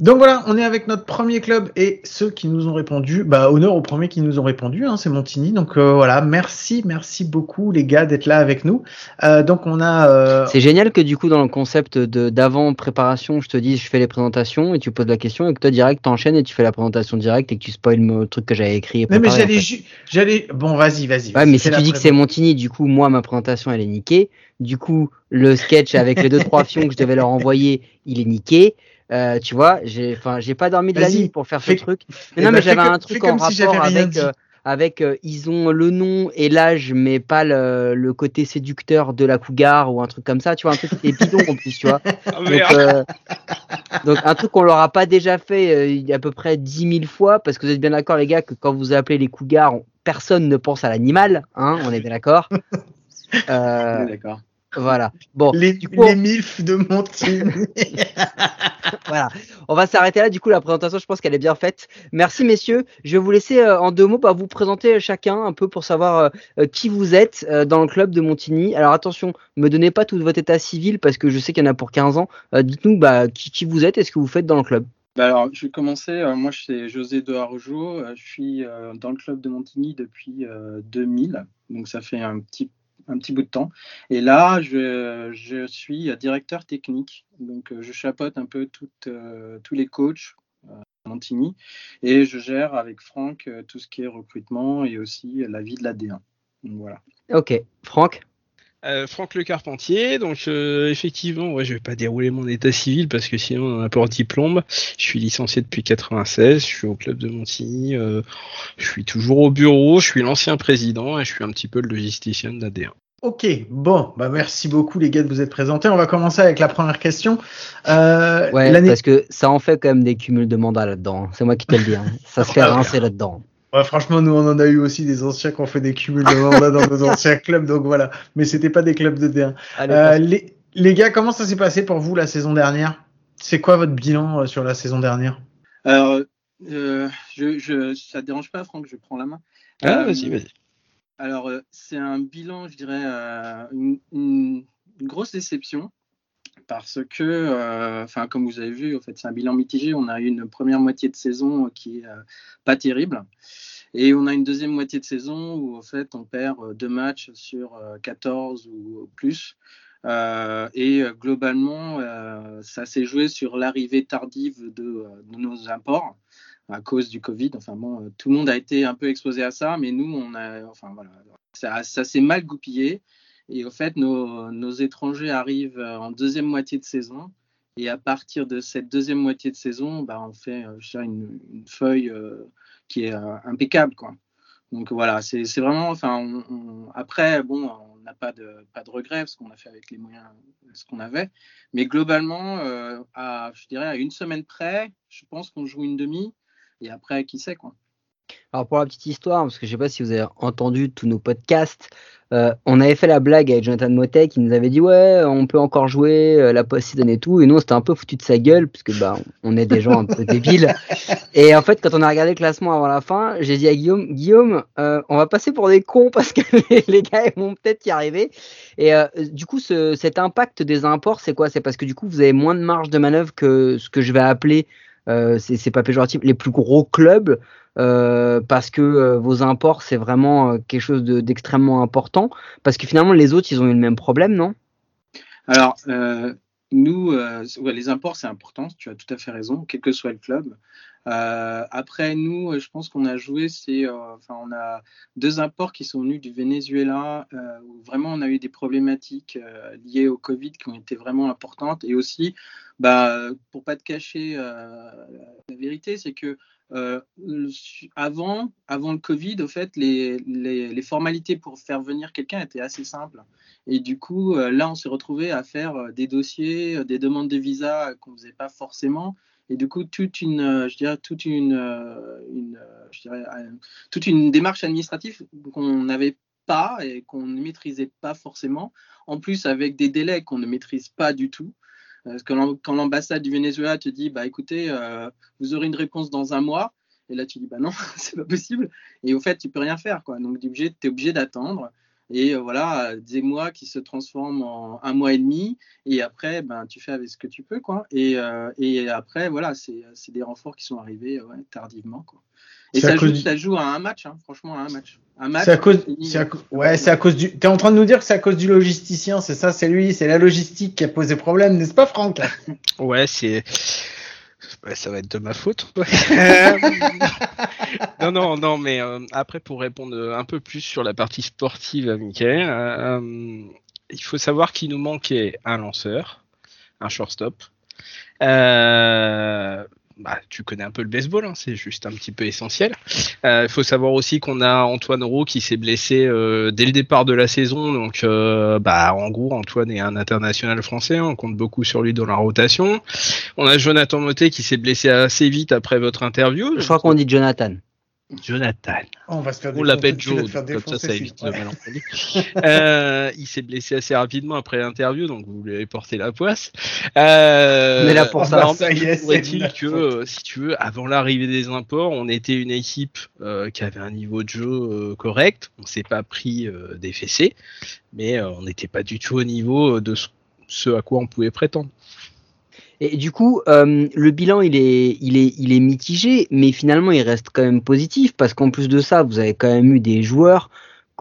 Donc voilà, on est avec notre premier club et ceux qui nous ont répondu, bah honneur aux premiers qui nous ont répondu, hein, c'est Montigny. Donc euh, voilà, merci, merci beaucoup les gars d'être là avec nous. Euh, donc on a. Euh, c'est génial que du coup dans le concept de d'avant préparation, je te dis, je fais les présentations et tu poses la question et que toi direct t'enchaînes et tu fais la présentation directe et que tu spoil le truc que j'avais écrit. non mais j'allais, j'allais, bon vas-y, vas-y. Ouais, mais si tu dis que c'est Montigny, du coup moi ma présentation elle est niquée. Du coup le sketch avec les deux trois fions que je devais leur envoyer, il est niqué. Euh, tu vois, j'ai, enfin, j'ai pas dormi de la nuit pour faire ce truc. Mais eh non, mais ben, j'avais un truc en rapport avec, euh, avec, euh, ils ont le nom et l'âge, mais pas le, le, côté séducteur de la cougar ou un truc comme ça. Tu vois, un truc qui est bidon en plus, tu vois. Ah, donc, donc, un truc qu'on leur a pas déjà fait il y a à peu près 10 000 fois, parce que vous êtes bien d'accord, les gars, que quand vous appelez les cougars, personne ne pense à l'animal, hein, on est bien d'accord. Euh, d'accord. Voilà. Bon. Les, du coup, les milfs de Montigny. voilà. On va s'arrêter là. Du coup, la présentation, je pense qu'elle est bien faite. Merci, messieurs. Je vais vous laisser euh, en deux mots bah, vous présenter chacun un peu pour savoir euh, qui vous êtes euh, dans le club de Montigny. Alors attention, ne me donnez pas tout votre état civil parce que je sais qu'il y en a pour 15 ans. Dites-nous bah, qui, vous êtes et ce que vous faites dans le club. Bah alors, je vais commencer. moi, je suis José de Harojo. Je suis dans le club de Montigny depuis 2000. Donc, ça fait un petit un petit bout de temps. Et là, je, je suis directeur technique. Donc, euh, je chapeaute un peu toutes, euh, tous les coachs Montigny. Et je gère avec Franck tout ce qui est recrutement et aussi la vie de la D1. voilà. Ok, Franck? Euh, Franck Le Carpentier, donc euh, effectivement, ouais, je vais pas dérouler mon état civil parce que sinon on a pas diplôme. Je suis licencié depuis 96, je suis au club de Montigny, euh, je suis toujours au bureau, je suis l'ancien président et je suis un petit peu le logisticien d'AD1. Ok, bon, bah merci beaucoup les gars de vous être présentés. On va commencer avec la première question. Euh, ouais, parce que ça en fait quand même des cumuls de mandats là-dedans. C'est moi qui te le dis. Hein. Ça se fait rincer là-dedans. Ouais, franchement, nous, on en a eu aussi des anciens qui ont fait des cumuls de mandats dans nos anciens clubs, donc voilà. Mais c'était pas des clubs de D1. Euh, les, les, gars, comment ça s'est passé pour vous la saison dernière? C'est quoi votre bilan euh, sur la saison dernière? Alors, euh, je, je, ça te dérange pas, Franck? Je prends la main. Ah, vas-y, vas-y. Alors, c'est un bilan, je dirais, une, une, grosse déception parce que, enfin, comme vous avez vu, en fait, c'est un bilan mitigé. On a eu une première moitié de saison qui est pas terrible. Et on a une deuxième moitié de saison où en fait on perd deux matchs sur 14 ou plus. Euh, et globalement, euh, ça s'est joué sur l'arrivée tardive de, nos imports à cause du Covid. Enfin bon, tout le monde a été un peu exposé à ça, mais nous, on a, enfin voilà, ça s'est mal goupillé. Et au fait, nos, étrangers arrivent en deuxième moitié de saison. Et à partir de cette deuxième moitié de saison, bah, on fait je une, feuille qui est impeccable. Quoi. Donc voilà, c'est vraiment. Enfin, après, bon, on n'a pas de, pas de regrets parce qu'on a fait avec les moyens ce qu'on avait. Mais globalement, euh, à, je dirais à une semaine près, je pense qu'on joue une demi. Et après, qui sait quoi. Alors pour la petite histoire, parce que je sais pas si vous avez entendu tous nos podcasts, euh, on avait fait la blague avec Jonathan Motet qui nous avait dit ouais on peut encore jouer euh, la post-season et tout. Et nous on s'était un peu foutu de sa gueule puisque bah on est des gens un peu débiles. Et en fait quand on a regardé le classement avant la fin j'ai dit à Guillaume Guillaume euh, on va passer pour des cons parce que les, gars ils vont peut-être y arriver et du coup ce, cet impact des imports c'est quoi? C'est parce que du coup vous avez moins de marge de manœuvre que ce que je vais appeler c'est pas péjoratif les plus gros clubs euh, parce que euh, vos imports c'est vraiment euh, quelque chose d'extrêmement important. Parce que finalement les autres ils ont eu le même problème non? Alors nous les imports c'est important tu as tout à fait raison quel que soit le club après nous je pense qu'on a joué c'est enfin on a deux imports qui sont venus du Venezuela où vraiment on a eu des problématiques liées au Covid qui ont été vraiment importantes et aussi bah pour pas te cacher la vérité c'est que euh, avant, avant le Covid, au fait, les, formalités pour faire venir quelqu'un étaient assez simples. Et du coup, euh, là, on s'est retrouvé à faire euh, des dossiers, des demandes de visa qu'on ne faisait pas forcément. Et du coup, toute une, je dirais, toute une, une je dirais, toute une démarche administrative qu'on n'avait pas et qu'on ne maîtrisait pas forcément. En plus, avec des délais qu'on ne maîtrise pas du tout. Parce que quand l'ambassade du Venezuela te dit, bah écoutez, euh, vous aurez une réponse dans un mois, et là tu dis, bah non, c'est pas possible. Et au fait, tu peux rien faire, quoi. Donc tu es obligé d'attendre. Et euh, voilà, des mois qui se transforment en un mois et demi, et après, ben, tu fais avec ce que tu peux, quoi. Et, euh, et après, voilà, c'est des renforts qui sont arrivés ouais, tardivement, quoi. Et ça joue, ça joue, à un match, hein, franchement, à un match. Un match c'est à cause, à, ouais, c'est à cause du. T'es en train de nous dire que c'est à cause du logisticien, c'est ça, c'est lui, c'est la logistique qui a posé problème, n'est-ce pas, Franck? Ouais, c'est. Ça va être de ma faute. non, non, non, mais euh, après, pour répondre un peu plus sur la partie sportive à Michael, euh, euh, il faut savoir qu'il nous manquait un lanceur, un shortstop. Euh, bah, tu connais un peu le baseball, hein, c'est juste un petit peu essentiel. Il euh, faut savoir aussi qu'on a Antoine Roux qui s'est blessé euh, dès le départ de la saison, donc euh, bah, en gros Antoine est un international français, on compte beaucoup sur lui dans la rotation. On a Jonathan Motet qui s'est blessé assez vite après votre interview. Je crois qu'on dit Jonathan. Jonathan. on va se faire on l'appelle Joe, comme ça, ça évite le malentendu. euh, il s'est blessé assez rapidement après l'interview, donc vous lui avez porté la poisse. Euh, Mais là pour ça, ça y est, il que, euh, si tu veux, avant l'arrivée des imports, on était une équipe euh, qui avait un niveau de jeu euh, correct. On s'est pas pris euh, des fessées, mais on n'était pas du tout au niveau de ce à quoi on pouvait prétendre. Et du coup, euh, le bilan, il est, il, est, il est mitigé, mais finalement, il reste quand même positif, parce qu'en plus de ça, vous avez quand même eu des joueurs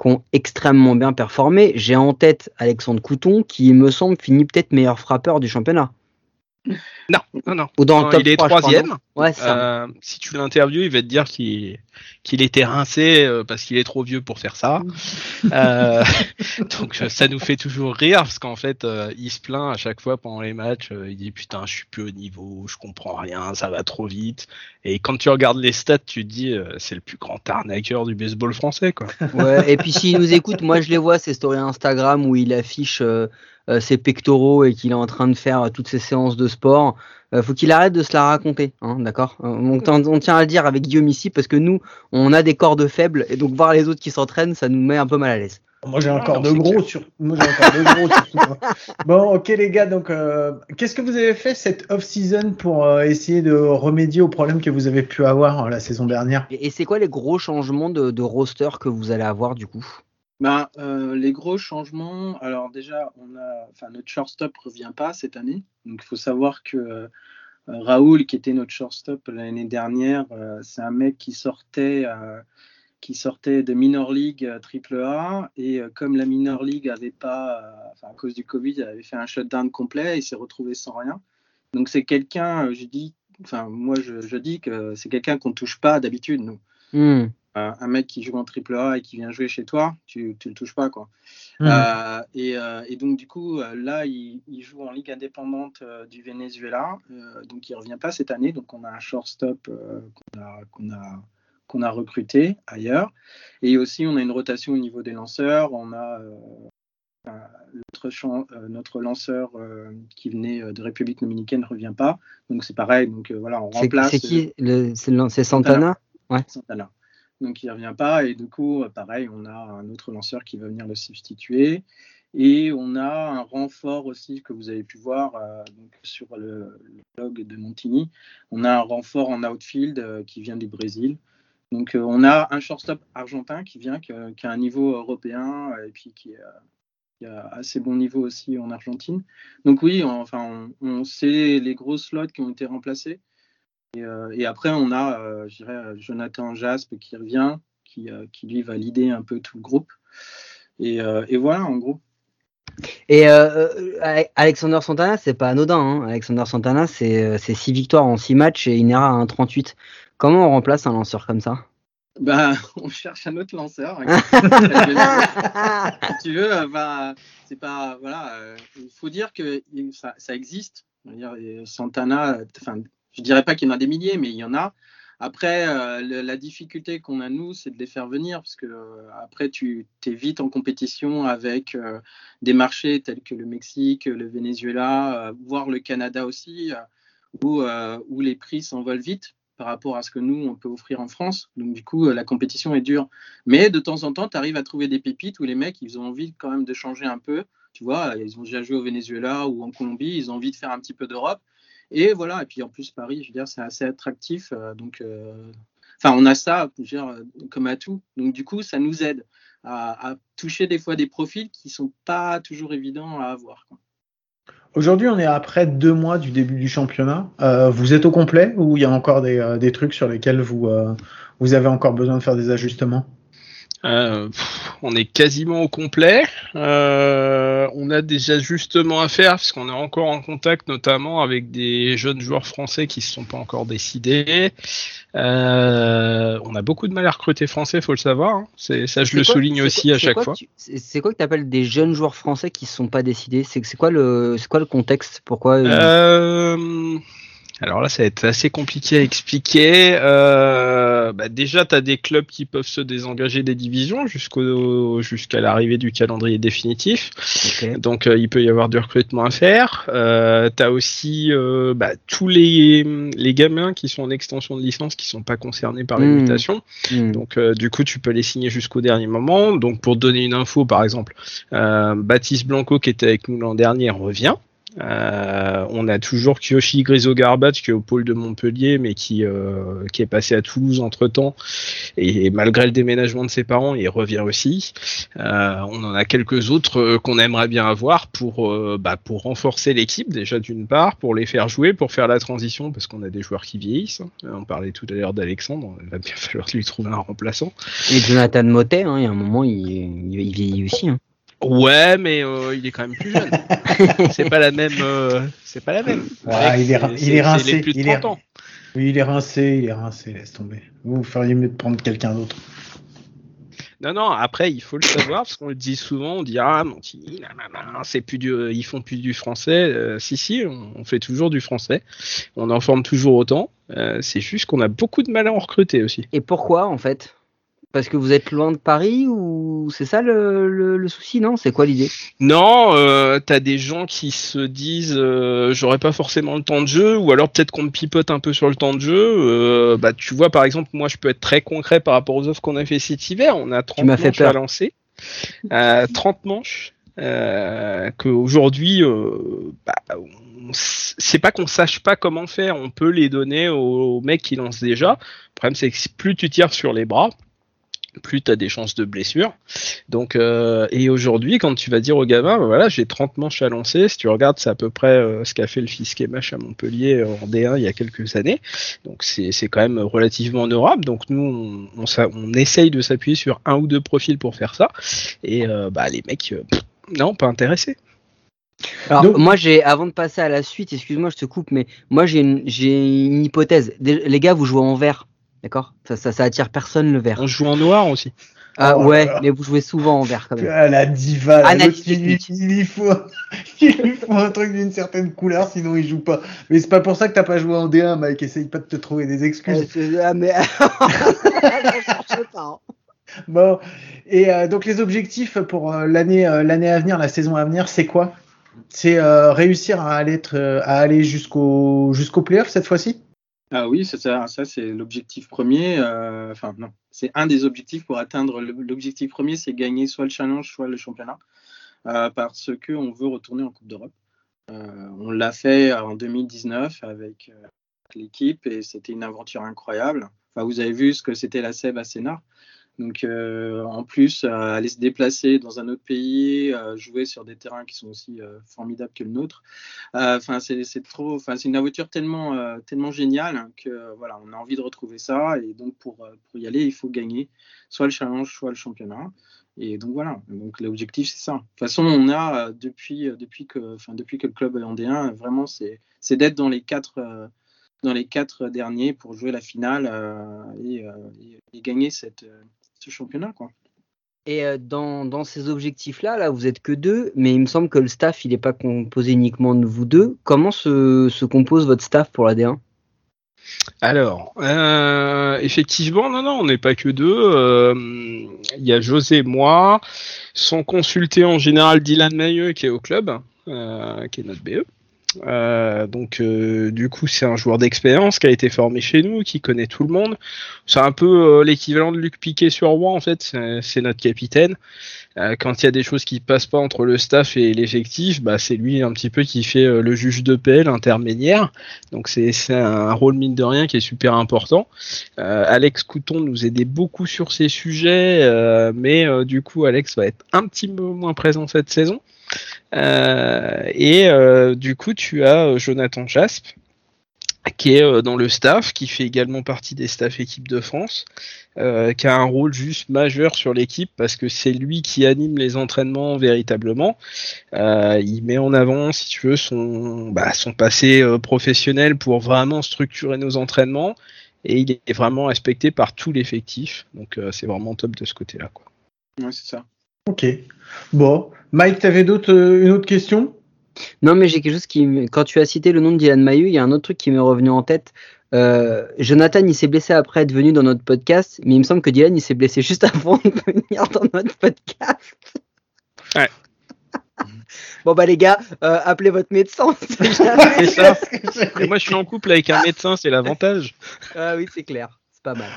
qui ont extrêmement bien performé. J'ai en tête Alexandre Couton, qui me semble finit peut-être meilleur frappeur du championnat. Non, non, non. Ou dans le Non, top il est 3, je crois, troisième. Ouais, ça. Euh, si tu l'interviews, il va te dire qu'il qu'il était rincé euh, parce qu'il est trop vieux pour faire ça. Euh, donc ça nous fait toujours rire parce qu'en fait euh, il se plaint à chaque fois pendant les matchs. il dit putain je suis plus au niveau, je comprends rien, ça va trop vite. Et quand tu regardes les stats, tu te dis c'est le plus grand arnaqueur du baseball français quoi. Ouais, et puis s'il nous écoute, moi je les vois, ces stories Instagram où il affiche ses pectoraux et qu'il est en train de faire euh, toutes ses séances de sport. Euh, faut qu'il arrête de se la raconter, hein, d'accord? Euh, on, tient à le dire avec Guillaume ici parce que nous, on a des cordes faibles et donc voir les autres qui s'entraînent, ça nous met un peu mal à l'aise. Moi j'ai Ah, encore non, de sur. Moi j'ai encore de gros hein. Bon, ok les gars, donc euh, qu'est-ce que vous avez fait cette off-season pour euh, essayer de remédier aux problèmes que vous avez pu avoir euh, la saison dernière? Et, et c'est quoi les gros changements de, de roster que vous allez avoir du coup? Ben, euh, les gros changements, alors déjà, on a, notre shortstop revient pas cette année. Donc, il faut savoir que euh, Raoul, qui était notre shortstop l'année dernière, euh, c'est un mec qui sortait, euh, qui sortait de minor league triple A. Et comme la minor league avait pas, à cause du Covid, avait fait un shutdown complet, il s'est retrouvé sans rien. Donc, c'est quelqu'un, je dis, enfin, moi, je, dis que c'est quelqu'un qu'on touche pas d'habitude, nous Hmm. Euh, un mec qui joue en triple A et qui vient jouer chez toi, tu, tu le touches pas quoi. Hmm. Euh, et, euh, et donc du coup là il, il joue en ligue indépendante du Venezuela, donc il revient pas cette année, donc on a un shortstop qu'on a qu'on a qu'on a recruté ailleurs, et aussi on a une rotation au niveau des lanceurs, on a notre, lanceur qui venait de République dominicaine ne revient pas, donc c'est pareil, donc voilà on C'est remplace. c'est qui C'est Santana? Santana. Donc il revient pas et du coup euh, pareil on a un autre lanceur qui va venir le substituer et on a un renfort aussi que vous avez pu voir euh, sur le, blog de Montigny. On a un renfort en outfield euh, qui vient du Brésil. Donc on a un shortstop argentin qui vient qui a, un niveau européen et puis qui, a assez bon niveau aussi en Argentine. Donc oui on- enfin on, sait les gros slots qui ont été remplacés. Et, euh, et après, on a, euh, euh, Jonathan Jaspe qui revient, qui, qui lui va leader un peu tout le groupe. Et, et voilà, en gros. Et euh, Alexander Santana, c'est pas anodin. Hein. Alexander Santana, c'est euh, c'est 6 victoires en 6 matchs et Inera à 1,38. Comment on remplace un lanceur comme ça? Ben, on cherche un autre lanceur. si tu veux, ben, c'est pas, voilà, euh, il faut dire que ça, ça existe. Dire, Santana, enfin, je dirais pas qu'il y en a des milliers, mais il y en a. Après, euh, la difficulté qu'on a nous, c'est de les faire venir, parce que euh, après, tu es vite en compétition avec euh, des marchés tels que le Mexique, le Venezuela, voire le Canada aussi, où, où les prix s'envolent vite par rapport à ce que nous, on peut offrir en France. Donc, du coup, la compétition est dure. Mais de temps en temps, tu arrives à trouver des pépites où les mecs, ils ont envie quand même de changer un peu. Tu vois, ils ont déjà joué au Venezuela ou en Colombie, ils ont envie de faire un petit peu d'Europe. Et voilà, et puis en plus, Paris, je veux dire, c'est assez attractif. euh, donc, euh, enfin, on a ça, je veux dire, comme atout. Donc, du coup, ça nous aide à, toucher des fois des profils qui sont pas toujours évidents à avoir. Aujourd'hui, on est après deux mois du début du championnat. Euh, vous êtes au complet ou il y a encore des, trucs sur lesquels vous, vous avez encore besoin de faire des ajustements? Euh, pff, on est quasiment au complet. Euh, on a des ajustements à faire parce qu'on est encore en contact notamment avec des jeunes joueurs français qui ne se sont pas encore décidés. Euh, on a beaucoup de mal à recruter français, faut le savoir. hein. C'est ça, je le quoi- souligne aussi quoi- à chaque quoi fois. C'est quoi que tu appelles des jeunes joueurs français qui ne sont pas décidés? C'est quoi le c'est quoi le contexte? Pourquoi alors là, ça va être assez compliqué à expliquer. Euh, bah déjà, tu as des clubs qui peuvent se désengager des divisions jusqu'au jusqu'à l'arrivée du calendrier définitif. Donc, euh, il peut y avoir du recrutement à faire. Euh, tu as aussi euh, bah, tous les, les gamins qui sont en extension de licence qui sont pas concernés par les Hmm. mutations. Hmm. Donc euh, du coup, tu peux les signer jusqu'au dernier moment. Donc pour donner une info, par exemple, euh, Baptiste Blanco qui était avec nous l'an dernier revient. Euh, on a toujours Kyoshi Griso-Garbat qui est au pôle de Montpellier, mais qui euh, qui est passé à Toulouse entre temps. Et, malgré le déménagement de ses parents, il revient aussi. Euh, on en a quelques autres euh, qu'on aimerait bien avoir pour euh, bah, pour renforcer l'équipe déjà d'une part, pour les faire jouer, pour faire la transition parce qu'on a des joueurs qui vieillissent. hein. On parlait tout à l'heure d'Alexandre, il va bien falloir lui trouver un remplaçant. Et Jonathan Motet, hein, il y a un moment, il, il, il vieillit aussi. hein. Ouais, mais euh, il est quand même plus jeune. c'est pas la même. euh, c'est pas la même. Ah, il est ra- il c'est- est rincé, plus de il est- 30 ans. Oui, il est rincé, il est rincé, laisse tomber. Vous feriez mieux de prendre quelqu'un d'autre. Non, non, après, il faut le savoir, parce qu'on le dit souvent, on dit, ah, Montigny, c'est plus du, ils font plus du français. Euh, si, si, on, on fait toujours du français. On en forme toujours autant. Euh, c'est juste qu'on a beaucoup de mal à en recruter aussi. Et pourquoi en fait? Parce que vous êtes loin de Paris ou c'est ça le, le- le souci, non? C'est quoi l'idée? Non, euh, t'as des gens qui se disent, euh, j'aurais pas forcément le temps de jeu, ou alors peut-être qu'on me pipote un peu sur le temps de jeu. Euh, bah, tu vois, par exemple, moi, je peux être très concret par rapport aux offres qu'on a fait cet hiver. On a 30 m'as fait manches à lancer. Euh, 30 manches. Euh, qu'aujourd'hui, euh, bah, c'est pas qu'on sache pas comment faire, on peut les donner aux mecs qui lancent déjà. Le problème, c'est que plus tu tires sur les bras, plus tu as des chances de blessure. Donc, euh, et aujourd'hui, quand tu vas dire aux gamins, bah voilà, j'ai 30 manches à lancer, si tu regardes, c'est à peu près euh, ce qu'a fait le fils Kemash à Montpellier euh, en D1 il y a quelques années. Donc, c'est c'est quand même relativement honorable. Donc, nous, on, on, s'a- on essaye de s'appuyer sur un ou deux profils pour faire ça. Et euh, bah, les mecs, euh, pff, non, pas intéressés. Alors Donc- moi j'ai avant de passer à la suite, excuse-moi, je te coupe, mais moi j'ai une, j'ai une hypothèse. Les gars, vous jouez en vert, d'accord? Ça, ça, ça attire personne le vert. On joue en noir aussi. Ah Oh là ouais, mais vous jouez souvent en vert quand même. Ah, la diva, il, lui- technique. il lui faut, il lui faut un truc d'une certaine couleur, sinon il joue pas. Mais c'est pas pour ça que t'as pas joué en D1, Mike. Essaye pas de te trouver des excuses. C'est- ah, mais Je cherche pas, hein. Bon, et euh, donc les objectifs pour euh, l'année euh, l'année à venir, la saison à venir, c'est quoi? C'est euh, réussir à aller être, euh, à aller jusqu'au jusqu'au playoff cette fois-ci? Ah oui, ça, ça c'est l'objectif premier. euh, Enfin, non, c'est un des objectifs pour atteindre l'objectif premier, c'est gagner soit le challenge, soit le championnat, euh, parce que on veut retourner en Coupe d'Europe. Euh, on l'a fait en 2019 avec l'équipe et c'était une aventure incroyable. Enfin, vous avez vu ce que c'était la Sève à Sénart. Donc, euh, en plus, aller se déplacer dans un autre pays, jouer sur des terrains qui sont aussi euh, formidables que le nôtre. Euh, Enfin, c'est trop. Enfin, c'est une aventure tellement, tellement géniale que euh, voilà, on a envie de retrouver ça. Et donc, pour, pour y aller, il faut gagner soit le challenge, soit le championnat. Et donc voilà. Donc l'objectif, c'est ça. De toute façon, on a depuis, depuis que, enfin, depuis que le club est en D1, vraiment, c'est d'être dans les quatre. dans les quatre derniers pour jouer la finale et, gagner cette, ce championnat. Quoi. Et euh, dans, dans ces objectifs-là, là, vous êtes que deux, mais il me semble que le staff, il n'est pas composé uniquement de vous deux. Comment se, se compose votre staff pour la D1 Alors, euh, effectivement, non, non, on n'est pas que deux. euh, Il y a José et moi. Sont consultés en général Dylan Mailleux qui est au club, euh, qui est notre BE. Euh, donc, euh, du coup, c'est un joueur d'expérience qui a été formé chez nous, qui connaît tout le monde. C'est un peu euh, l'équivalent de Luc Piquet sur Rouen, en fait. C'est notre capitaine. Quand il y a des choses qui passent pas entre le staff et l'effectif, bah, c'est lui un petit peu qui fait le juge de paix, l'intermédiaire. Donc c'est un rôle mine de rien qui est super important. Alex Couton nous aidait beaucoup sur ces sujets, mais du coup Alex va être un petit peu moins présent cette saison. Euh, et euh, du coup tu as euh, Jonathan Jasp qui est euh, dans le staff, qui fait également partie des staffs équipe de France, euh, qui a un rôle juste majeur sur l'équipe parce que c'est lui qui anime les entraînements véritablement. Euh, il met en avant, si tu veux, son, bah, son passé euh, professionnel pour vraiment structurer nos entraînements et il est vraiment respecté par tout l'effectif. Donc euh, c'est vraiment top de ce côté-là. Quoi. Ouais, c'est ça. Ok. Bon, Mike, t'avais d'autres, euh, une autre question? Non, mais j'ai quelque chose qui. me- Quand tu as cité le nom de Dylan Maillot, il y a un autre truc qui m'est revenu en tête. Euh, Jonathan, il s'est blessé après être venu dans notre podcast, mais il me semble que Dylan, il s'est blessé juste avant de venir dans notre podcast. Ouais. Bon, bah, les gars, euh, appelez votre médecin. c'est ça. Et moi je suis en couple avec un médecin, c'est l'avantage. ah oui, c'est clair. C'est pas mal.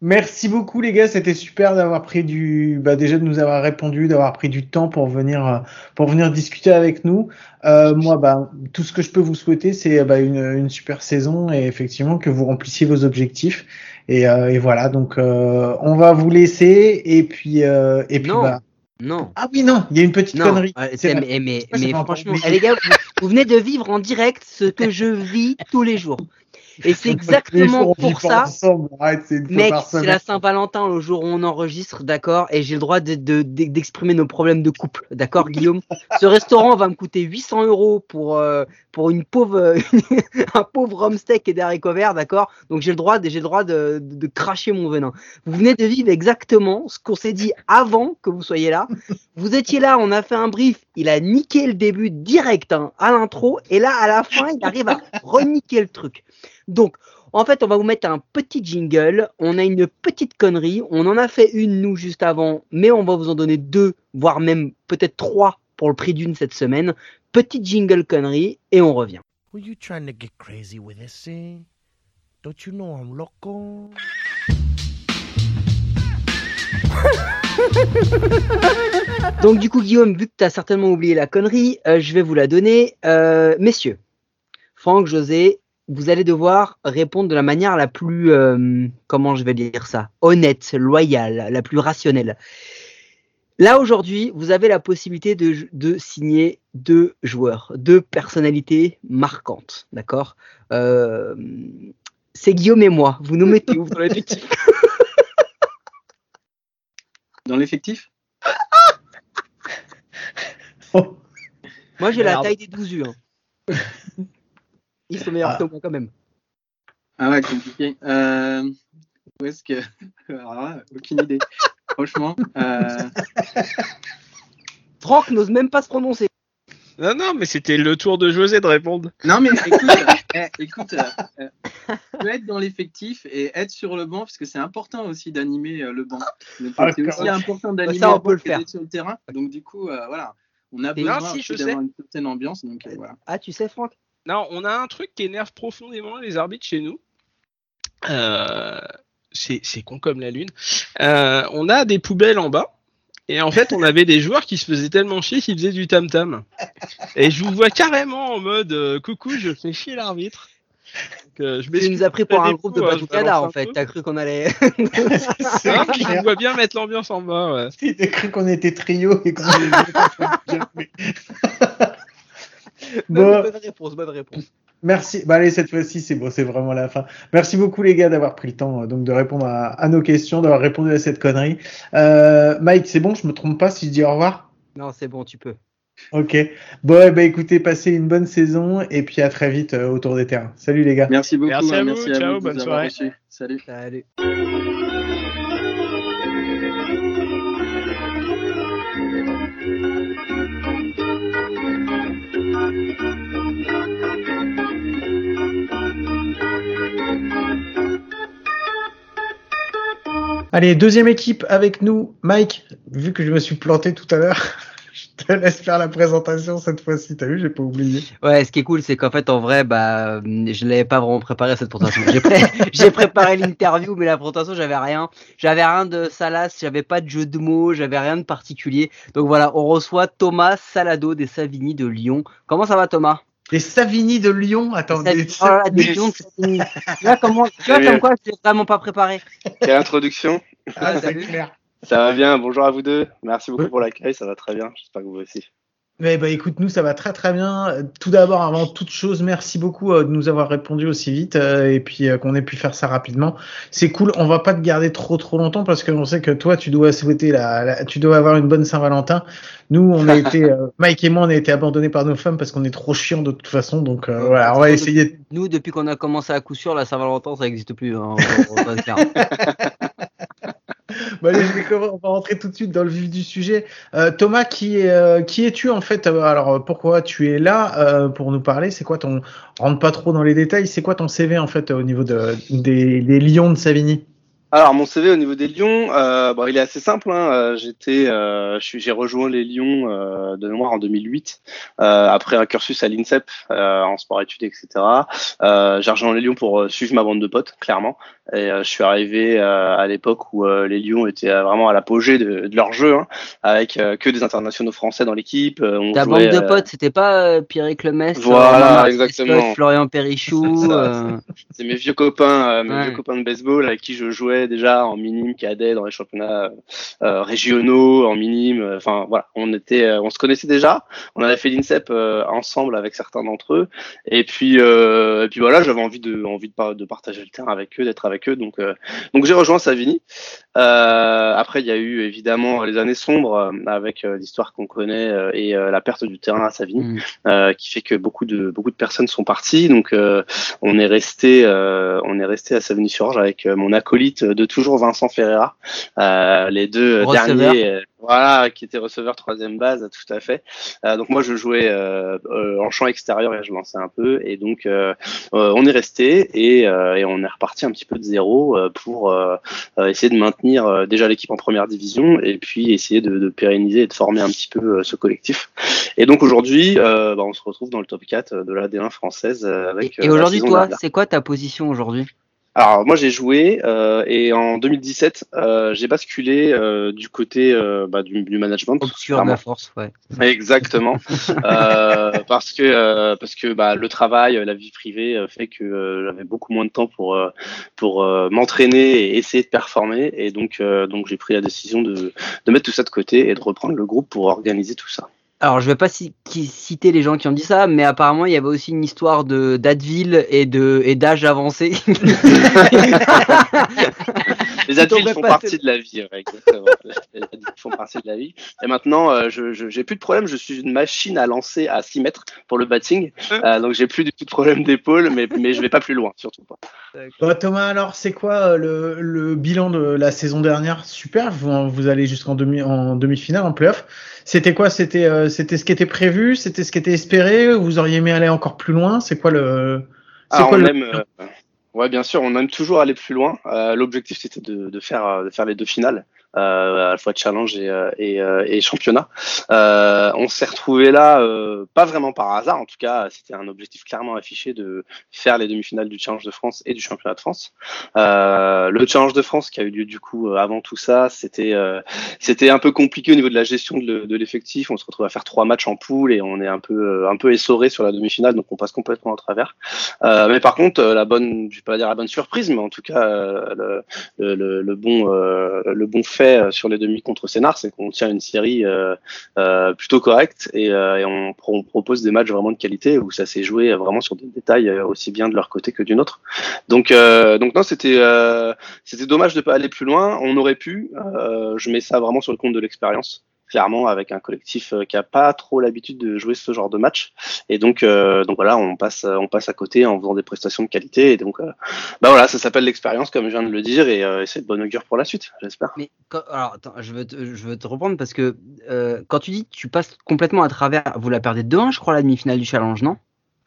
Merci beaucoup les gars, c'était super d'avoir pris du, bah déjà de nous avoir répondu, d'avoir pris du temps pour venir, euh, pour venir discuter avec nous. Euh, moi, bah tout ce que je peux vous souhaiter, c'est bah, une, une super saison et effectivement que vous remplissiez vos objectifs. Et, euh, et voilà, donc euh, on va vous laisser et puis euh, et puis Non. bah Non. ah oui non, il y a une petite Non, connerie. euh, C'est mais, mais, mais franchement, eh, les gars, vous, vous venez de vivre en direct ce que je vis tous les jours. Et c'est exactement pour ça. ensemble. Arrête, Mec, c'est la Saint-Valentin, le jour où on enregistre, d'accord, et j'ai le droit de- de- de- d'exprimer nos problèmes de couple, d'accord, Guillaume? Ce restaurant va me coûter 800 euros pour euh, pour une pauvre un pauvre rhum steak et des haricots verts, d'accord? Donc j'ai le droit, j'ai le droit de, de, de cracher mon venin. Vous venez de vivre exactement ce qu'on s'est dit avant que vous soyez là. Vous étiez là, on a fait un brief, il a niqué le début direct hein, à l'intro, et là à la fin, il arrive à reniquer le truc. Donc en fait, on va vous mettre un petit jingle. On a une petite connerie. On en a fait une, nous, juste avant, mais on va vous en donner deux, voire même peut-être trois pour le prix d'une cette semaine. Petite jingle connerie, et on revient. Were you trying to get crazy with this thing? Don't you know I'm loco? Donc, du coup, Guillaume, vu que tu as certainement oublié la connerie, euh, je vais vous la donner. Euh, messieurs, Franck, José, vous allez devoir répondre de la manière la plus, euh, comment je vais dire ça, honnête, loyale, la plus rationnelle. Là, aujourd'hui, vous avez la possibilité de, de signer deux joueurs, deux personnalités marquantes, d'accord? Euh, C'est Guillaume et moi. Vous nous mettez où dans l'effectif? Dans l'effectif? Moi, j'ai la taille des 12 U. hein. Ils sont meilleurs Ah. que moi quand même. Ah ouais, compliqué. Euh, où est-ce que. Là, aucune idée. Franchement. Euh... Franck n'ose même pas se prononcer. Non, non, mais c'était le tour de José de répondre. Non, mais écoute, eh, écoute euh, euh, tu peux être dans l'effectif et être sur le banc, parce que c'est important aussi d'animer euh, le banc. Ah, c'est aussi important d'animer Ça, on le peut banc sur le terrain. Donc, du coup, euh, voilà. On a Et- besoin si, d'avoir une certaine ambiance. Donc, euh, voilà. Ah, tu sais, Franck? Non, on a un truc qui énerve profondément les arbitres chez nous. Euh, c'est con comme la lune. Euh, on a des poubelles en bas. Et en fait, on avait des joueurs qui se faisaient tellement chier qu'ils faisaient du tam-tam. Et je vous vois carrément en mode euh, coucou, je fais chier l'arbitre. Euh, je Tu nous as pris pour un groupe de coups, je Batucada en fait. T'as cru qu'on allait. C'est puis je vois bien mettre l'ambiance en bas. Ouais. A cru qu'on était trio et qu'on allait Bon, bonne réponse, bonne réponse. merci. Bah allez, cette fois-ci, c'est bon, c'est vraiment la fin. Merci beaucoup les gars d'avoir pris le temps euh, donc de répondre à, à nos questions, d'avoir répondu à cette connerie. Euh, Mike, c'est bon, je me trompe pas si je dis au revoir? Non, c'est bon, tu peux. Ok. Bon, ben, écoutez, passez une bonne saison et puis à très vite euh, autour des terrains. Salut les gars. Merci beaucoup. Merci à hein, vous, merci à ciao, vous bonne soirée. Salut. Salut. Allez, deuxième équipe avec nous. Mike, vu que je me suis planté tout à l'heure, je te laisse faire la présentation cette fois-ci. T'as vu, j'ai pas oublié. Ouais, ce qui est cool, c'est qu'en fait, en vrai, bah, je l'avais pas vraiment préparé cette présentation. J'ai pré- j'ai préparé l'interview, mais la présentation, j'avais rien. J'avais rien de salace, j'avais pas de jeu de mots, j'avais rien de particulier. Donc voilà, on reçoit Thomas Salado des Savigny de Lyon. Comment ça va, Thomas? Les Savini de Lyon, attends. Savigny- des- Oh là là, des Lyon de Savigny. Tu vois comment, tu vois Très bien. comme quoi, je l'ai vraiment pas préparé. Quelle introduction Ah, clair. Ça va bien, bonjour à vous deux. Merci beaucoup pour l'accueil, ça va très bien. J'espère que vous aussi. Eh ben, écoute, nous, ça va très très bien. Tout d'abord, avant toute chose, merci beaucoup euh, de nous avoir répondu aussi vite euh, et puis euh, qu'on ait pu faire ça rapidement. C'est cool. On va pas te garder trop trop longtemps parce qu'on sait que toi, tu dois souhaiter la, la- tu dois avoir une bonne Saint-Valentin. Nous, on a été, euh, Mike et moi, on a été abandonnés par nos femmes parce qu'on est trop chiants de toute façon. Donc euh, voilà, on va essayer. Nous, depuis qu'on a commencé à coup sûr, la Saint-Valentin, ça n'existe plus. hein. On- on allez, je vais on va rentrer tout de suite dans le vif du sujet. Euh, Thomas, euh, qui es-tu en fait? Euh, Alors, pourquoi tu es là pour nous parler? C'est quoi ton rentre pas trop dans les détails C'est quoi ton CV en fait au niveau de, des, des Lions de Savigny? Alors mon CV au niveau des Lions, euh, bon, il est assez simple. Hein. Euh, J'étais, euh, j'ai rejoint les Lions euh, de mémoire en 2008 euh, après un cursus à l'INSEP euh, en sport études, etc. Euh, j'ai rejoint les Lions pour suivre ma bande de potes, clairement. Et euh, je suis arrivé euh, à l'époque où euh, les Lions étaient vraiment à l'apogée de, de leur jeu, hein, avec euh, que des internationaux français dans l'équipe. Euh, on Ta jouait, bande de potes, c'était pas euh, Pierre Clemest, Voilà, exactement. Florian Perrichou. C'est euh, mes vieux copains, euh, mes Ouais. vieux copains de baseball avec qui je jouais déjà en minime, cadet dans les championnats euh, régionaux, en minime. Enfin voilà, on se connaissait déjà. On avait fait l'INSEP ensemble avec certains d'entre eux. Et puis, et puis voilà, j'avais envie de, envie de, partager le terrain avec eux, d'être avec eux. Donc, donc j'ai rejoint Savini. après, il y a eu évidemment les années sombres avec l'histoire qu'on connaît et la perte du terrain à Savini, mmh. qui fait que beaucoup de beaucoup de personnes sont parties. Donc, on est resté, on est resté à Savigny-sur-Orge avec euh, mon acolyte de toujours Vincent Ferreira, euh, les deux derniers, euh, voilà, qui étaient receveurs troisième base, tout à fait. donc moi je jouais en champ extérieur et je lançais un peu, et donc on est resté et, et, on est reparti un petit peu de zéro pour essayer de maintenir déjà l'équipe en première division et puis essayer de, de, pérenniser et de former un petit peu ce collectif. Et donc aujourd'hui, bah, on se retrouve dans le top 4 de la D1 française avec. Et aujourd'hui, toi, c'est quoi ta position aujourd'hui? Alors moi j'ai joué euh, et en 2017 euh, j'ai basculé euh, du côté euh, bah, du, du, management. Obscur de la force, ouais. Exactement. Euh, parce que euh, parce que bah, le travail, la vie privée fait que j'avais beaucoup moins de temps pour pour m'entraîner et essayer de performer et donc donc j'ai pris la décision de de mettre tout ça de côté et de reprendre le groupe pour organiser tout ça. Alors, je vais pas citer les gens qui ont dit ça, mais apparemment, il y avait aussi une histoire de d'Advil et de et d'âge avancé. les adultes font partie de la vie, Les adultes font partie de la vie. Et maintenant, euh, je j'ai plus de problème. Je suis une machine à lancer à 6 mètres pour le batting, hein euh, donc j'ai plus du tout de problème d'épaule, mais mais je vais pas plus loin, surtout pas. Thomas, alors c'est quoi euh, le, le bilan de la saison dernière? Super, vous, vous allez jusqu'en demi en demi-finale en playoff. C'était quoi? C'était euh, c'était ce qui était prévu? C'était ce qui était espéré? Vous auriez aimé aller encore plus loin? C'est quoi le C'est quoi le... Euh, ouais, bien sûr, on aime toujours aller plus loin. Euh, L'objectif c'était faire de faire les deux finales. Euh, à la fois challenge et, euh, et, euh, et championnat. on s'est retrouvé là, pas vraiment par hasard, en tout cas, c'était un objectif clairement affiché de faire les demi-finales du Challenge de France et du championnat de France. le Challenge de France qui a eu lieu du coup avant tout ça, c'était c'était un peu compliqué au niveau de la gestion de, l'effectif. On se retrouve à faire trois matchs en poule et on est un peu un peu essoré sur la demi-finale, donc on passe complètement à travers. mais par contre, la bonne, je vais pas dire la bonne surprise, mais en tout cas le, le, le bon le bon fait euh, sur les demi contre Sénart, c'est qu'on tient une série euh, euh, plutôt correcte et, on, propose des matchs vraiment de qualité où ça s'est joué vraiment sur des détails aussi bien de leur côté que du nôtre. Donc, donc non, c'était c'était dommage de pas aller plus loin. On aurait pu. je mets ça vraiment sur le compte de l'expérience clairement avec un collectif euh, qui a pas trop l'habitude de jouer ce genre de match. Et donc euh, donc voilà on passe on passe à côté en faisant des prestations de qualité. Et donc euh, bah voilà ça s'appelle l'expérience comme je viens de le dire. Et, c'est de bonne augure pour la suite j'espère. Mais alors attends, je veux te, je veux te reprendre parce que quand tu dis tu passes complètement à travers vous la perdez 2-1 je crois la demi-finale du challenge non?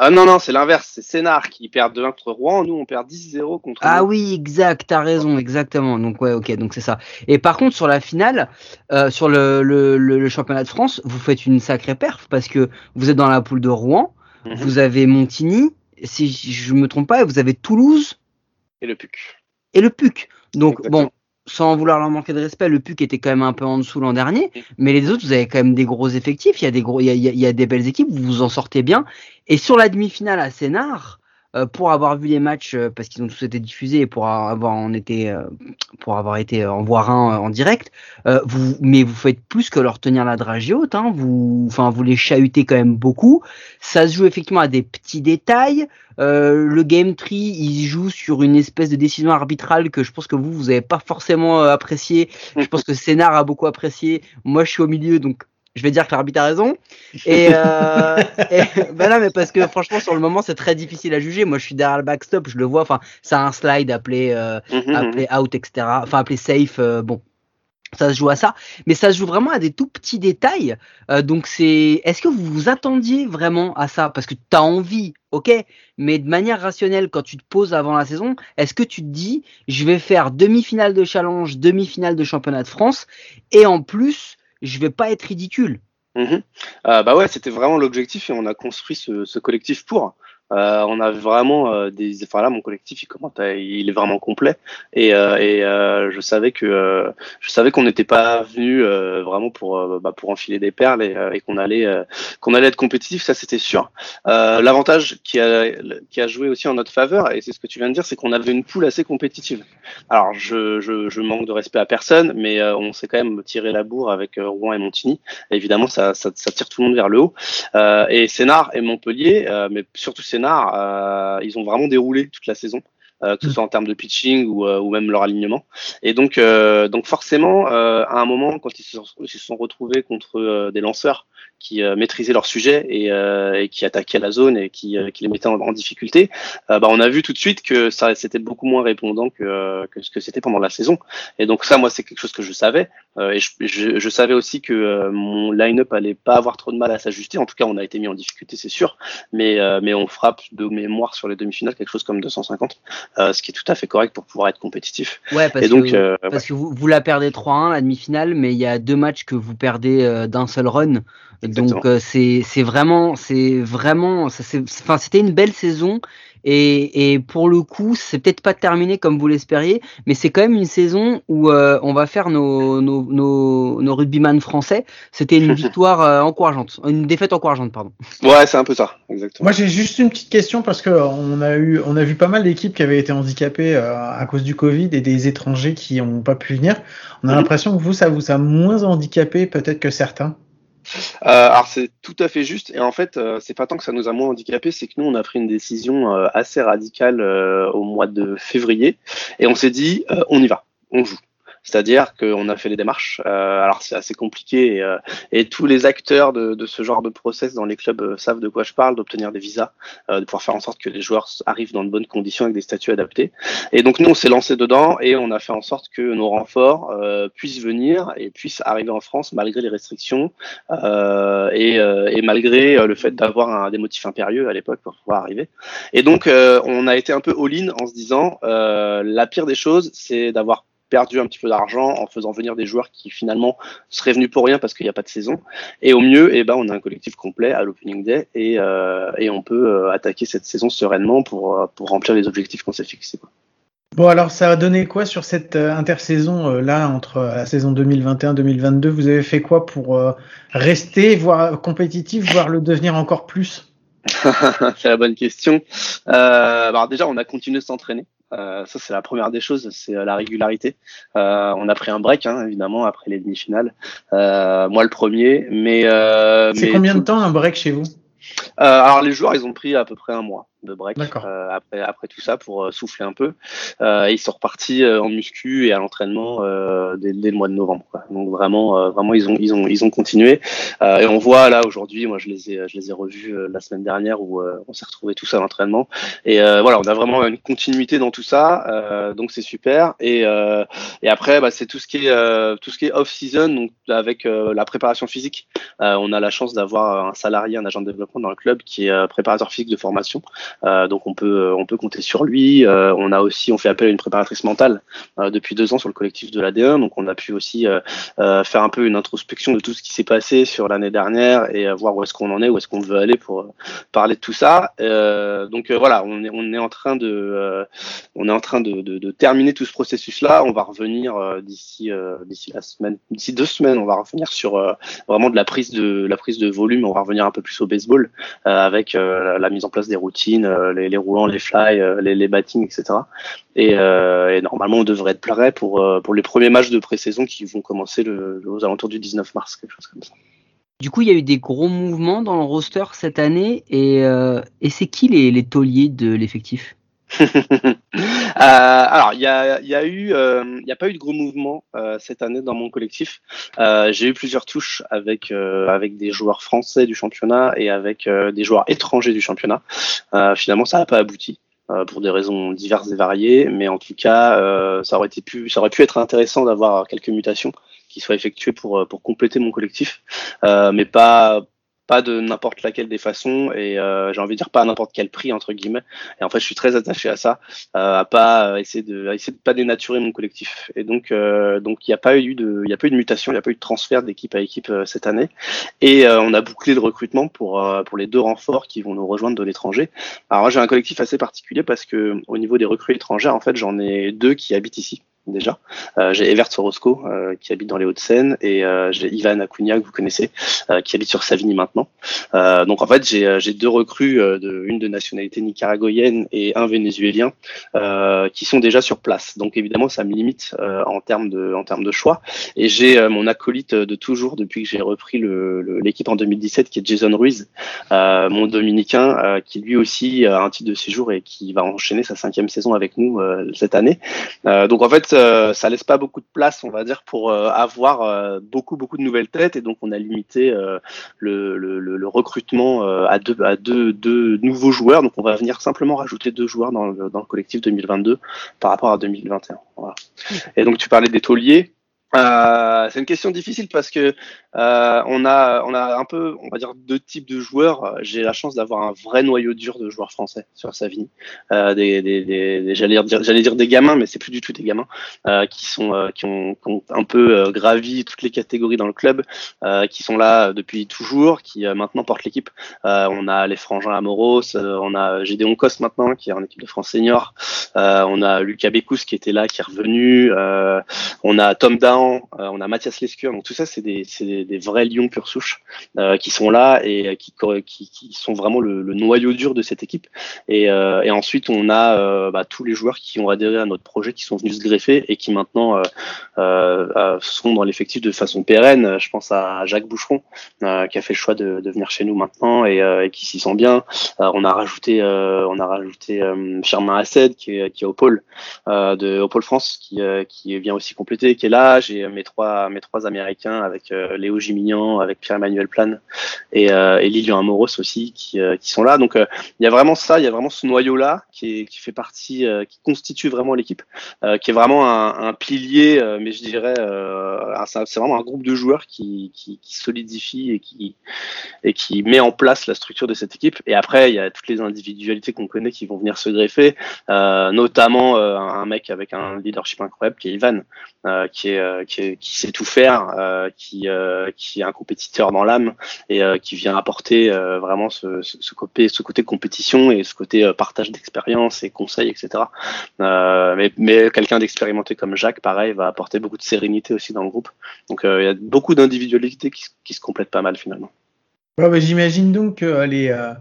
Ah non, non, c'est l'inverse. C'est Sénard qui perd 2-1 contre Rouen. Nous, on perd 10-0 contre. Ah oui, exact. T'as raison, exactement. Donc, ouais, ok, donc c'est ça. Et par contre, sur la finale, euh, sur le, le, le, championnat de France, vous faites une sacrée perf parce que vous êtes dans la poule de Rouen. Mhm. Vous avez Montigny, si je me trompe pas, et vous avez Toulouse. Et le PUC. Et le PUC. Donc, bon, sans vouloir leur manquer de respect, le PUC était quand même un peu en dessous l'an dernier, mais les autres, vous avez quand même des gros effectifs, il y a des gros, il y a, il y a des belles équipes, vous vous en sortez bien. Et sur la demi-finale à Sénard, euh, pour avoir vu les matchs euh, parce qu'ils ont tous été diffusés et pour avoir en été euh, pour avoir été en voir un en direct vous mais vous faites plus que leur tenir la dragée haute hein, vous enfin vous les chahutez quand même beaucoup. Ça se joue effectivement à des petits détails. Le game tree il joue sur une espèce de décision arbitrale que je pense que vous vous avez pas forcément apprécié je pense que Sénard a beaucoup apprécié moi je suis au milieu donc je vais dire que l'arbitre a raison. Et, euh, et ben mais parce que franchement, sur le moment, c'est très difficile à juger. Moi, je suis derrière le backstop, je le vois. Enfin, c'est un slide appelé, euh, mhm, appelé mhm. out, etc. Enfin, appelé safe. Euh, bon, ça se joue à ça, mais ça se joue vraiment à des tout petits détails. Euh, donc c'est, est-ce que vous vous attendiez vraiment à ça? Parce que tu as envie, ok, mais de manière rationnelle, quand tu te poses avant la saison, est-ce que tu te dis, je vais faire demi-finale de challenge, demi-finale de championnat de France, et en plus, je vais pas être ridicule. Euh, bah ouais, c'était vraiment l'objectif et on a construit ce, collectif pour. Euh, on a vraiment euh, des. Enfin là, mon collectif, il commence il est vraiment complet. Et, euh, et euh, je savais que euh, je savais qu'on n'était pas venu euh, vraiment pour bah, pour enfiler des perles et, et qu'on allait qu'on allait être compétitif. Ça, c'était sûr. L'avantage qui a qui a joué aussi en notre faveur, et c'est ce que tu viens de dire, c'est qu'on avait une poule assez compétitive. Alors, je, je, je manque de respect à personne, mais on s'est quand même tiré la bourre avec Rouen et Montigny. Évidemment, ça, ça, ça tire tout le monde vers le haut. Et Sénart et Montpellier, mais surtout Sénart, euh, ils ont vraiment déroulé toute la saison. euh, que ce soit en termes de pitching ou, euh, ou même leur alignement. Et donc, euh, donc forcément, à un moment, quand ils se sont, ils se sont retrouvés contre des lanceurs qui euh, maîtrisaient leur sujet et, euh, et qui attaquaient la zone et qui, euh, qui les mettaient en, en difficulté, euh, bah, on a vu tout de suite que ça c'était beaucoup moins répondant que, euh, que ce que c'était pendant la saison. Et donc ça, moi, c'est quelque chose que je savais. Euh, et je, je, je savais aussi que euh, mon line-up allait pas avoir trop de mal à s'ajuster. En tout cas, on a été mis en difficulté, c'est sûr. Mais, euh, mais on frappe de mémoire sur les demi-finales quelque chose comme 250, euh, ce qui est tout à fait correct pour pouvoir être compétitif. Ouais, parce et donc, que, euh, parce que vous, vous la perdez 3-1 la demi-finale, mais il y a deux matchs que vous perdez euh, d'un seul run. Exactement. Donc euh, c'est c'est vraiment c'est vraiment ça c'est enfin c'était une belle saison et, et pour le coup c'est peut-être pas terminé comme vous l'espériez, mais c'est quand même une saison où euh, on va faire nos nos nos, nos rugbyman français. C'était une victoire euh, encourageante, une défaite encourageante pardon. ouais, c'est un peu ça, exactement. Moi, j'ai juste une petite question parce que on a eu, on a vu pas mal d'équipes qui avaient été handicapées euh, à cause du Covid et des étrangers qui n'ont pas pu venir. On a Mhm. l'impression que vous, ça vous a moins handicapé peut-être que certains. Euh, alors c'est tout à fait juste. Et en fait euh, c'est pas tant que ça nous a moins handicapé, c'est que nous on a pris une décision euh, assez radicale au mois de février. Et on s'est dit on y va, on joue. C'est-à-dire qu'on a fait les démarches. Euh, alors c'est assez compliqué et, euh, et tous les acteurs de, de ce genre de process dans les clubs euh, savent de quoi je parle, d'obtenir des visas, euh, de pouvoir faire en sorte que les joueurs arrivent dans de bonnes conditions avec des statuts adaptés. Et donc nous on s'est lancé dedans et on a fait en sorte que nos renforts euh, puissent venir et puissent arriver en France malgré les restrictions et, et malgré le fait d'avoir des motifs impérieux à l'époque pour pouvoir arriver. Et donc, on a été un peu all-in en se disant, la pire des choses, c'est d'avoir perdu un petit peu d'argent en faisant venir des joueurs qui finalement seraient venus pour rien parce qu'il n'y a pas de saison. Et au mieux, eh ben, on a un collectif complet à l'opening day et, euh, et on peut euh, attaquer cette saison sereinement pour, euh, pour remplir les objectifs qu'on s'est fixés. quoi. Bon, alors ça a donné quoi sur cette intersaison euh, là entre la saison 2021-2022 Vous avez fait quoi pour rester, voire compétitif, voire le devenir encore plus? C'est la bonne question. Euh, bah, déjà, on a continué de s'entraîner. Euh, ça, c'est la première des choses, c'est euh, la régularité. Euh, on a pris un break, hein, évidemment, après les demi-finales. Euh, moi, le premier, mais. Euh, C'est mais combien de temps un break chez vous? Euh, alors, les joueurs, ils ont pris à peu près un mois de break euh, après après tout ça pour euh, souffler un peu. Euh, et ils sont repartis euh, en muscu et à l'entraînement euh, dès, dès le mois de novembre. Quoi. Donc vraiment, euh, vraiment, ils ont ils ont ils ont continué. Euh, et on voit là aujourd'hui, moi je les ai je les ai revus la semaine dernière où euh, on s'est retrouvés tous à l'entraînement. Et euh, voilà, on a vraiment une continuité dans tout ça. Euh, donc c'est super. Et euh, et après, bah, c'est tout ce qui est euh, tout ce qui est off season, donc avec euh, la préparation physique. Euh, on a la chance d'avoir un salarié, un agent de développement dans le club qui est euh, préparateur physique de formation. Euh, donc on peut on peut compter sur lui. Euh, on a aussi on fait appel à une préparatrice mentale euh, depuis deux ans sur le collectif de l'AD1. Donc on a pu aussi euh, euh, faire un peu une introspection de tout ce qui s'est passé sur l'année dernière et euh, voir où est-ce qu'on en est, où est-ce qu'on veut aller pour euh, parler de tout ça. Euh, donc euh, voilà, on est on est en train de euh, on est en train de, de, de terminer tout ce processus là. On va revenir euh, d'ici euh, d'ici la semaine, d'ici deux semaines, on va revenir sur euh, vraiment de la prise de la prise de volume. On va revenir un peu plus au baseball euh, avec euh, la mise en place des routines, euh, les, roulants, les fly, euh, les, battings, etc. Et, euh, et normalement, on devrait être prêt pour les premiers matchs de pré-saison qui vont commencer aux alentours du 19 mars, quelque chose comme ça. Du coup, il y a eu des gros mouvements dans le roster cette année et, et c'est qui les, les tauliers de l'effectif? Euh, alors, il y a, y a eu, euh, il n'y a pas eu de gros mouvements euh, cette année dans mon collectif. Euh, J'ai eu plusieurs touches avec euh, avec des joueurs français du championnat et avec euh, des joueurs étrangers du championnat. Euh, finalement, ça n'a pas abouti euh, pour des raisons diverses et variées, mais en tout cas, euh, ça aurait été pu, ça aurait pu être intéressant d'avoir quelques mutations qui soient effectuées pour euh, pour compléter mon collectif, euh, mais pas pas de n'importe laquelle des façons et euh, j'ai envie de dire pas à n'importe quel prix entre guillemets. Et en fait je suis très attaché à ça euh, à pas essayer de à essayer de pas dénaturer mon collectif. Et donc euh, donc il n'y a pas eu de il y a pas eu de mutation il n'y a pas eu de transfert d'équipe à équipe euh, cette année. Et euh, on a bouclé le recrutement pour euh, pour les deux renforts qui vont nous rejoindre de l'étranger. Alors j'ai un collectif assez particulier parce que au niveau des recrues étrangères en fait j'en ai deux qui habitent ici déjà. Euh, j'ai Evert Sorosco euh, qui habite dans les Hauts-de-Seine et euh, j'ai Ivan Acuna que vous connaissez qui habite sur Savigny maintenant. Donc en fait j'ai deux recrues une de nationalité nicaraguayenne et un vénézuélien qui sont déjà sur place. Donc évidemment ça me limite en termes de choix et j'ai mon acolyte de toujours depuis que j'ai repris l'équipe en 2017 qui est Jason Ruiz, mon dominicain qui lui aussi a un titre de séjour et qui va enchaîner sa cinquième saison avec nous cette année. Donc en fait, euh, ça laisse pas beaucoup de place, on va dire, pour euh, avoir euh, beaucoup beaucoup de nouvelles têtes et donc on a limité le, le, le- le recrutement à deux à deux, deux nouveaux joueurs. Donc on va venir simplement rajouter deux joueurs dans le, dans le collectif 2022 par rapport à 2021. Voilà. Et donc tu parlais des tauliers. Euh, c'est une question difficile parce que euh, on a on a un peu on va dire deux types de joueurs. J'ai la chance d'avoir un vrai noyau dur de joueurs français sur Savigny. Euh, des, des, des, j'allais dire j'allais dire des gamins mais c'est plus du tout des gamins euh, qui sont euh, qui, ont, qui ont un peu gravi toutes les catégories dans le club qui sont là depuis toujours qui maintenant portent l'équipe on a les frangins Amoros on a Gédéon Cos maintenant qui est en équipe de France senior on a Lucas Bécous qui était là qui est revenu on a Tom Dahan euh, on a Mathias Lescure donc tout ça c'est des, vrais lions pure souche euh, qui sont là et euh, qui, sont vraiment le, noyau dur de cette équipe et, ensuite, on a bah, tous les joueurs qui ont adhéré à notre projet, qui sont venus se greffer et qui maintenant sont dans l'effectif de façon pérenne. Je pense à Jacques Boucheron, qui a fait le choix de, venir chez nous maintenant et, qui s'y sent bien. On a rajouté, on a rajouté Firmin Assed, qui est, au pôle de France, qui, qui vient aussi compléter, qui est là. J'ai mes trois, mes trois Américains avec euh, Léo Gimignan, avec Pierre-Emmanuel Plane et, euh, et Lilian Amoros aussi, qui, euh, qui sont là. Donc il y a vraiment ça, il y a vraiment ce noyau-là qui, qui fait partie, qui constitue vraiment l'équipe, qui est vraiment un, pilier, mais je dirais, c'est vraiment un groupe de joueurs qui, qui, solidifie et qui, et qui met en place la structure de cette équipe. Et après, il y a toutes les individualités qu'on connaît qui vont venir se greffer, notamment un mec avec un leadership incroyable qui est Ivan, qui, est, qui, est- qui sait tout faire, euh, qui, euh, qui est un compétiteur dans l'âme et euh, qui vient apporter euh, vraiment ce, ce, côté, compétition et ce côté euh, partage d'expérience et conseils, etc. Euh, mais mais quelqu'un d'expérimenté comme Jacques, pareil, va apporter beaucoup de sérénité aussi dans le groupe. Donc euh, il y a beaucoup d'individualités qui, qui se complètent pas mal finalement. Ouais, J'imagine donc que euh, les, euh,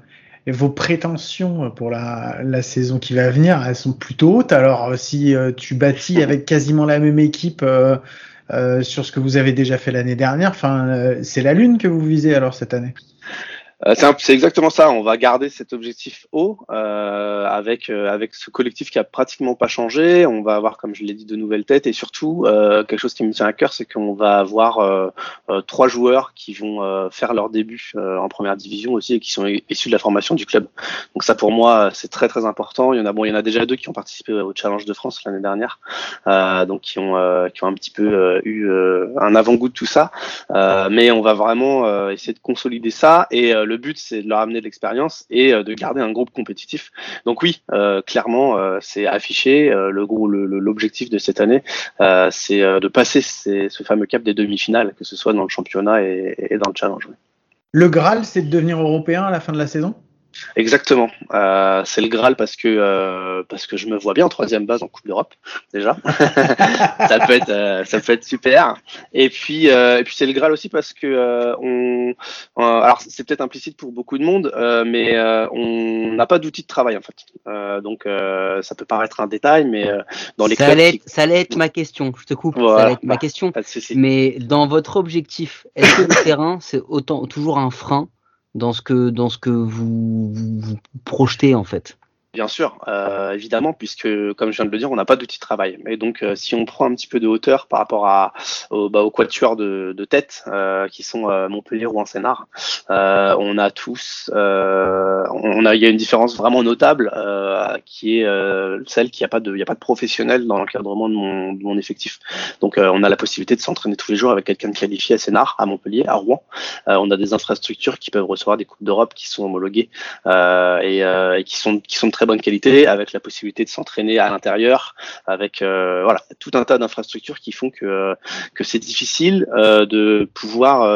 vos prétentions pour la, la saison qui va venir, elles sont plutôt hautes. Alors, euh, si euh, tu bâtis avec quasiment la même équipe euh, euh, sur ce que vous avez déjà fait l'année dernière, enfin, euh, c'est la lune que vous visez alors cette année. Euh, c'est exactement ça. On va garder cet objectif haut euh, avec euh, avec ce collectif qui a pratiquement pas changé. On va avoir, comme je l'ai dit, de nouvelles têtes et surtout euh, quelque chose qui me tient à cœur, c'est qu'on va avoir euh, euh, trois joueurs qui vont faire leur début en première division aussi et qui sont issus de la formation du club. Donc ça, pour moi, c'est très très important. Il y en a bon, il y en a déjà deux qui ont participé au Challenge de France l'année dernière, donc qui ont qui ont un petit peu eu un avant-goût de tout ça. Mais on va vraiment essayer de consolider ça et le but c'est de leur amener de l'expérience et euh, de garder un groupe compétitif. Donc oui, euh, clairement euh, c'est affiché. Le l'objectif de cette année, c'est de passer ce fameux cap des demi-finales, que ce soit dans le championnat et, et dans le challenge. Le Graal, c'est de devenir européen à la fin de la saison? Exactement. Euh, c'est le Graal parce que euh, parce que je me vois bien en troisième base en Coupe d'Europe déjà. ça peut être euh, ça peut être super. Et puis euh, et puis c'est le Graal aussi parce que euh, on euh, alors c'est peut-être implicite pour beaucoup de monde, euh, mais euh, on n'a pas d'outils de travail en fait. Euh, donc euh, ça peut paraître un détail, mais euh, dans les ça, clubs, allait être, ça allait être ma question, je te coupe, ça allait être ma question. Mais dans votre objectif, est-ce que le terrain, c'est autant toujours un frein dans ce que, dans ce que vous, vous, vous projetez en fait Bien sûr, euh, évidemment, puisque comme je viens de le dire, on n'a pas d'outil de travail. Et donc, euh, si on prend un petit peu de hauteur par rapport à, au, bah, aux quatuors de, de tête euh, qui sont euh, Montpellier, Rouen, Sénart, euh, on a tous, euh, on a, il y a une différence vraiment notable qui est celle qui a pas de, il y a pas de professionnel dans l'encadrement de mon, de mon effectif. Donc on a la possibilité de s'entraîner tous les jours avec quelqu'un de qualifié à Sénart, à Montpellier, à Rouen. On a des infrastructures qui peuvent recevoir des coupes d'Europe qui sont homologuées et, et, qui sont qui sont de très bonne qualité, avec la possibilité de s'entraîner à l'intérieur, avec voilà tout un tas d'infrastructures qui font que que c'est difficile de pouvoir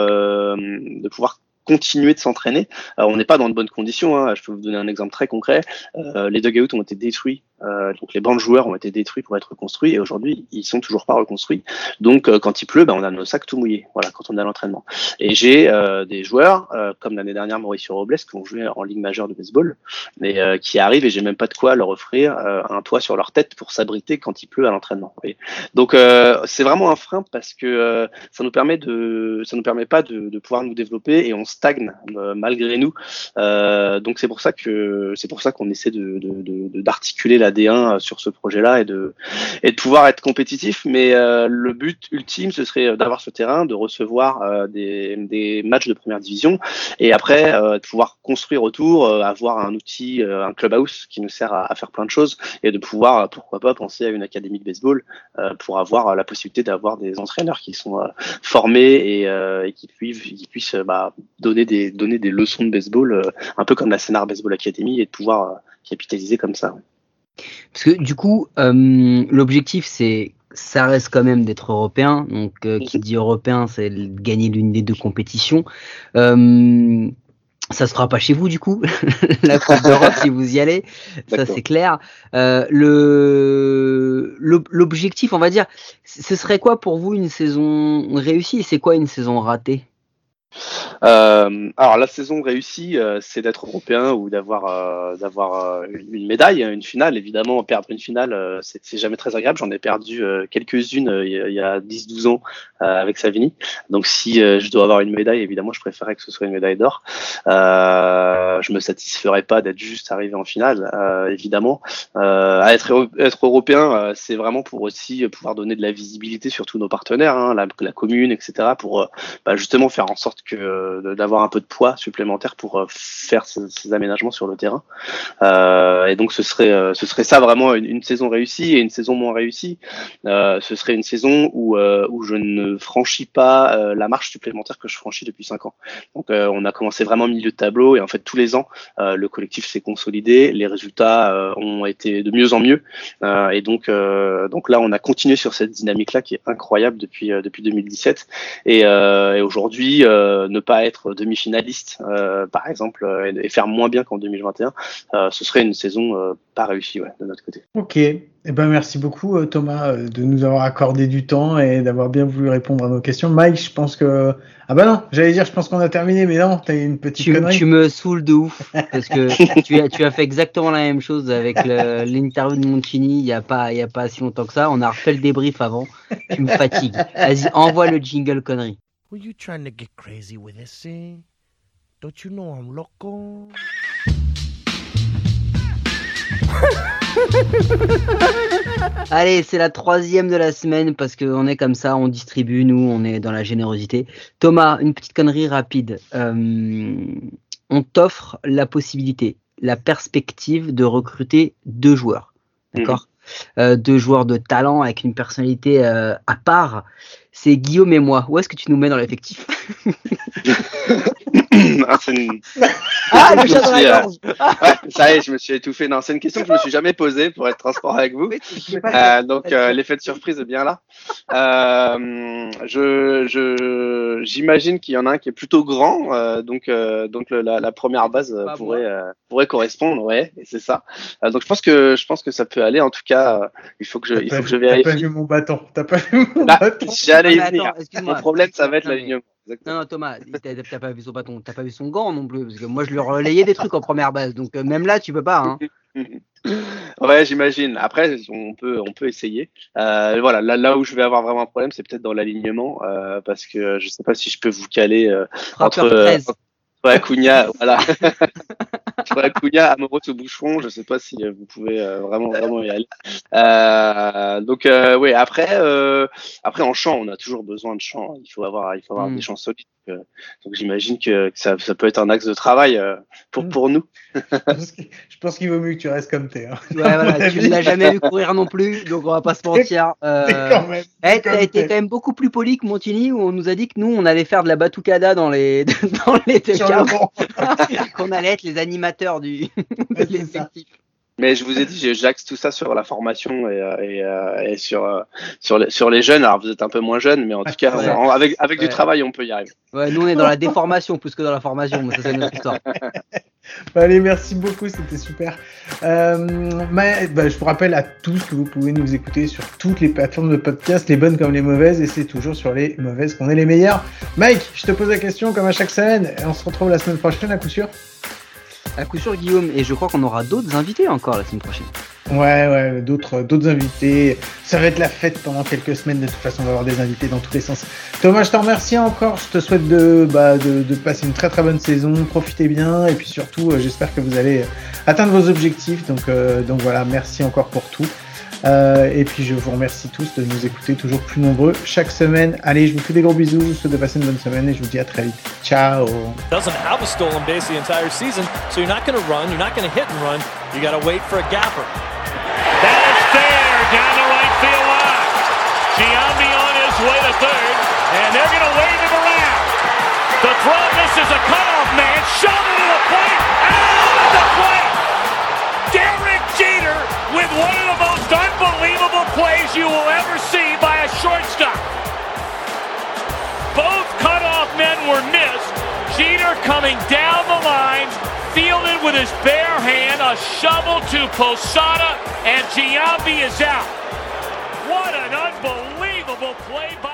de pouvoir continuer de s'entraîner. on n'est pas dans de bonnes conditions. Hein. Je peux vous donner un exemple très concret. Euh, les dugouts ont été détruits euh, donc les bancs de joueurs ont été détruits pour être reconstruits et aujourd'hui ils sont toujours pas reconstruits. Donc euh, quand il pleut, ben, on a nos sacs tout mouillés. Voilà, quand on est à l'entraînement. Et j'ai euh, des joueurs comme l'année dernière Mauricio Robles qui ont joué en ligue majeure de baseball, mais qui arrivent et j'ai même pas de quoi leur offrir un toit sur leur tête pour s'abriter quand il pleut à l'entraînement. Donc c'est vraiment un frein parce que ça nous permet de, ça nous permet pas de, de pouvoir nous développer et on stagne malgré nous. donc c'est pour ça que c'est pour ça qu'on essaie de d'articuler la D1 euh, sur ce projet-là et de, et de pouvoir être compétitif. Mais euh, le but ultime, ce serait d'avoir ce terrain, de recevoir euh, des, des, matchs de première division et après de pouvoir construire autour, avoir un outil, un clubhouse qui nous sert à, faire plein de choses et de pouvoir, pourquoi pas, penser à une académie de baseball pour avoir la possibilité d'avoir des entraîneurs qui sont formés et, qui puissent, qui puissent bah, donner, des, donner des leçons de baseball, un peu comme la Scénar Baseball Academy et de pouvoir capitaliser comme ça. Parce que du coup, euh, l'objectif, c'est, ça reste quand même d'être européen. Donc, euh, qui dit européen, c'est gagner l'une des deux compétitions. Euh, ça se fera pas chez vous du coup, la Coupe d'Europe si vous y allez, ça c'est clair. Euh, le l'objectif, on va dire, ce serait quoi pour vous une saison réussie? C'est quoi une saison ratée? Euh, alors la saison réussie, euh, c'est d'être européen ou d'avoir euh, d'avoir une médaille, une finale. Évidemment, perdre une finale, c'est jamais très agréable. J'en ai perdu quelques-unes il y a 10-12 ans avec Savini. Donc si je dois avoir une médaille, évidemment, je préférerais que ce soit une médaille d'or. je me satisferais pas d'être juste arrivé en finale, évidemment. être être européen, c'est vraiment pour aussi pouvoir donner de la visibilité sur tous nos partenaires, hein, la, la, commune, etc. Pour bah, justement faire en sorte que euh, d'avoir un peu de poids supplémentaire pour euh, faire ces, aménagements sur le terrain. Euh, et donc ce serait ce serait ça vraiment une, saison réussie et une saison moins réussie. ce serait une saison où où je ne franchis pas la marche supplémentaire que je franchis depuis cinq ans. Donc on a commencé vraiment milieu de tableau et en fait tous les ans le collectif s'est consolidé, les résultats ont été de mieux en mieux et donc donc là on a continué sur cette dynamique là qui est incroyable depuis depuis 2017 et, aujourd'hui euh, ne pas être demi-finaliste, euh, par exemple, euh, et, faire moins bien qu'en 2021, ce serait une saison pas réussie ouais, de notre côté. Ok, eh ben merci beaucoup Thomas de nous avoir accordé du temps et d'avoir bien voulu répondre à nos questions. Mike, je pense que ah bah non, j'allais dire je pense qu'on a terminé, mais non, t'as une petite tu, connerie. Tu me saoules de ouf parce que tu as tu as fait exactement la même chose avec l'interview de Moncini. Il y a pas il y a pas si longtemps que ça. On a refait le débrief avant. Tu me fatigues. Vas-y, envoie le jingle connerie. Were you trying to get crazy with this scene? Don't you know I'm loco? Allez, c'est la troisième de la semaine parce qu'on est comme ça, on distribue, nous, on est dans la générosité. Thomas, une petite connerie rapide. Euh, on t'offre la possibilité, la perspective de recruter deux joueurs. D'accord? Euh, deux joueurs de talent avec une personnalité euh, à part. C'est Guillaume et moi. Où est-ce que tu nous mets dans l'effectif? Ah, une... ah, le chat dans la gorge. ouais, ça y est, je me suis étouffé. Non, c'est une question que je me suis jamais posée pour être transparent avec vous. Euh, donc euh, l'effet de surprise est bien là. Euh, je, je, j'imagine qu'il y en a un qui est plutôt grand, euh, donc euh, donc le, la, la, première base pourrait pourrait correspondre, ouais, et c'est ça. donc je pense que je pense que ça peut aller. En tout cas, il faut que je, il faut que je vérifie. T'as pas vu mon bâton. T'as pas vu mon bah, bâton. J'allais y venir. Mon problème, ça va être l'alignement. Non, non, Thomas, t'as pas vu son bâton, t'as pas vu son gant non plus, parce que moi je lui relayais des trucs en première base, donc euh, même là tu peux pas. Hein. ouais, j'imagine. Après, on peut, on peut essayer. Euh, voilà, là, là où je vais avoir vraiment un problème, c'est peut-être dans l'alignement, euh, parce que je sais pas si je peux vous caler euh, entre, Ouais, Cunha, voilà. Cunha, Amoros au boucheron, je sais pas si euh, vous pouvez euh, vraiment vraiment y aller. Euh, donc euh, oui, après après en champ, on a toujours besoin de champ. Il faut avoir il faut avoir mm. des champs solides. Euh, donc j'imagine que, que ça, ça peut être un axe de travail euh, pour, Mm. pour nous. je pense qu'il- vaut mieux que tu restes comme t'es. Hein. Ouais, voilà, tu ne l'as jamais vu courir non plus, donc on va pas se mentir. Euh... T'es quand même. Eh, t'as été quand même beaucoup plus poli que Montigny où on nous a dit que nous on allait faire de la batucada dans les dans les qu'on allait être les animateurs du de l'effectif. Mais je vous ai dit, j'ai- j'axe tout ça sur la formation et, euh, et, euh, et sur, euh, sur, les, sur les jeunes. Alors vous êtes un peu moins jeunes, mais en tout cas, Ouais. on- avec, avec Ouais. du travail, on peut y arriver. Ouais, nous on est dans la déformation plus que dans la formation, mais ça c'est une autre histoire. Allez, merci beaucoup, c'était super. Euh, mais, bah, je vous rappelle à tous que vous pouvez nous écouter sur toutes les plateformes de podcast, les bonnes comme les mauvaises, et c'est toujours sur les mauvaises qu'on est les meilleurs. Mike, je te pose la question comme à chaque semaine, et on se retrouve la semaine prochaine à coup sûr. À coup sûr Guillaume, et je crois qu'on aura d'autres invités encore la semaine prochaine. Ouais, ouais, d'autres, d'autres invités. Ça va être la fête pendant quelques semaines. De toute façon, on va avoir des invités dans tous les sens. Thomas, je te remercie encore. Je te souhaite de, bah, de, de passer une très très bonne saison. Profitez bien. Et puis surtout, euh, j'espère que vous allez atteindre vos objectifs. Donc, euh, donc voilà, merci encore pour tout. Euh, et puis je vous remercie tous de nous écouter toujours plus nombreux chaque semaine. Allez, je vous fais des gros bisous. Je vous souhaite de passer une bonne semaine et je vous dis à très vite. Ciao. doesn't have a stolen base the entire season, so you're not going to run, you're not going to hit and run. You got to wait for a gapper. That is fair down the right field line. Giambi on his way to third, and they're going to wave him around. The throw misses a cutoff man, shoveled to the plate, out at the plate. Derek Jeter with one of the unbelievable plays you will ever see by a shortstop. Both cutoff men were missed. Jeter coming down the line, fielded with his bare hand, a shovel to Posada, and Giambi is out. What an unbelievable play by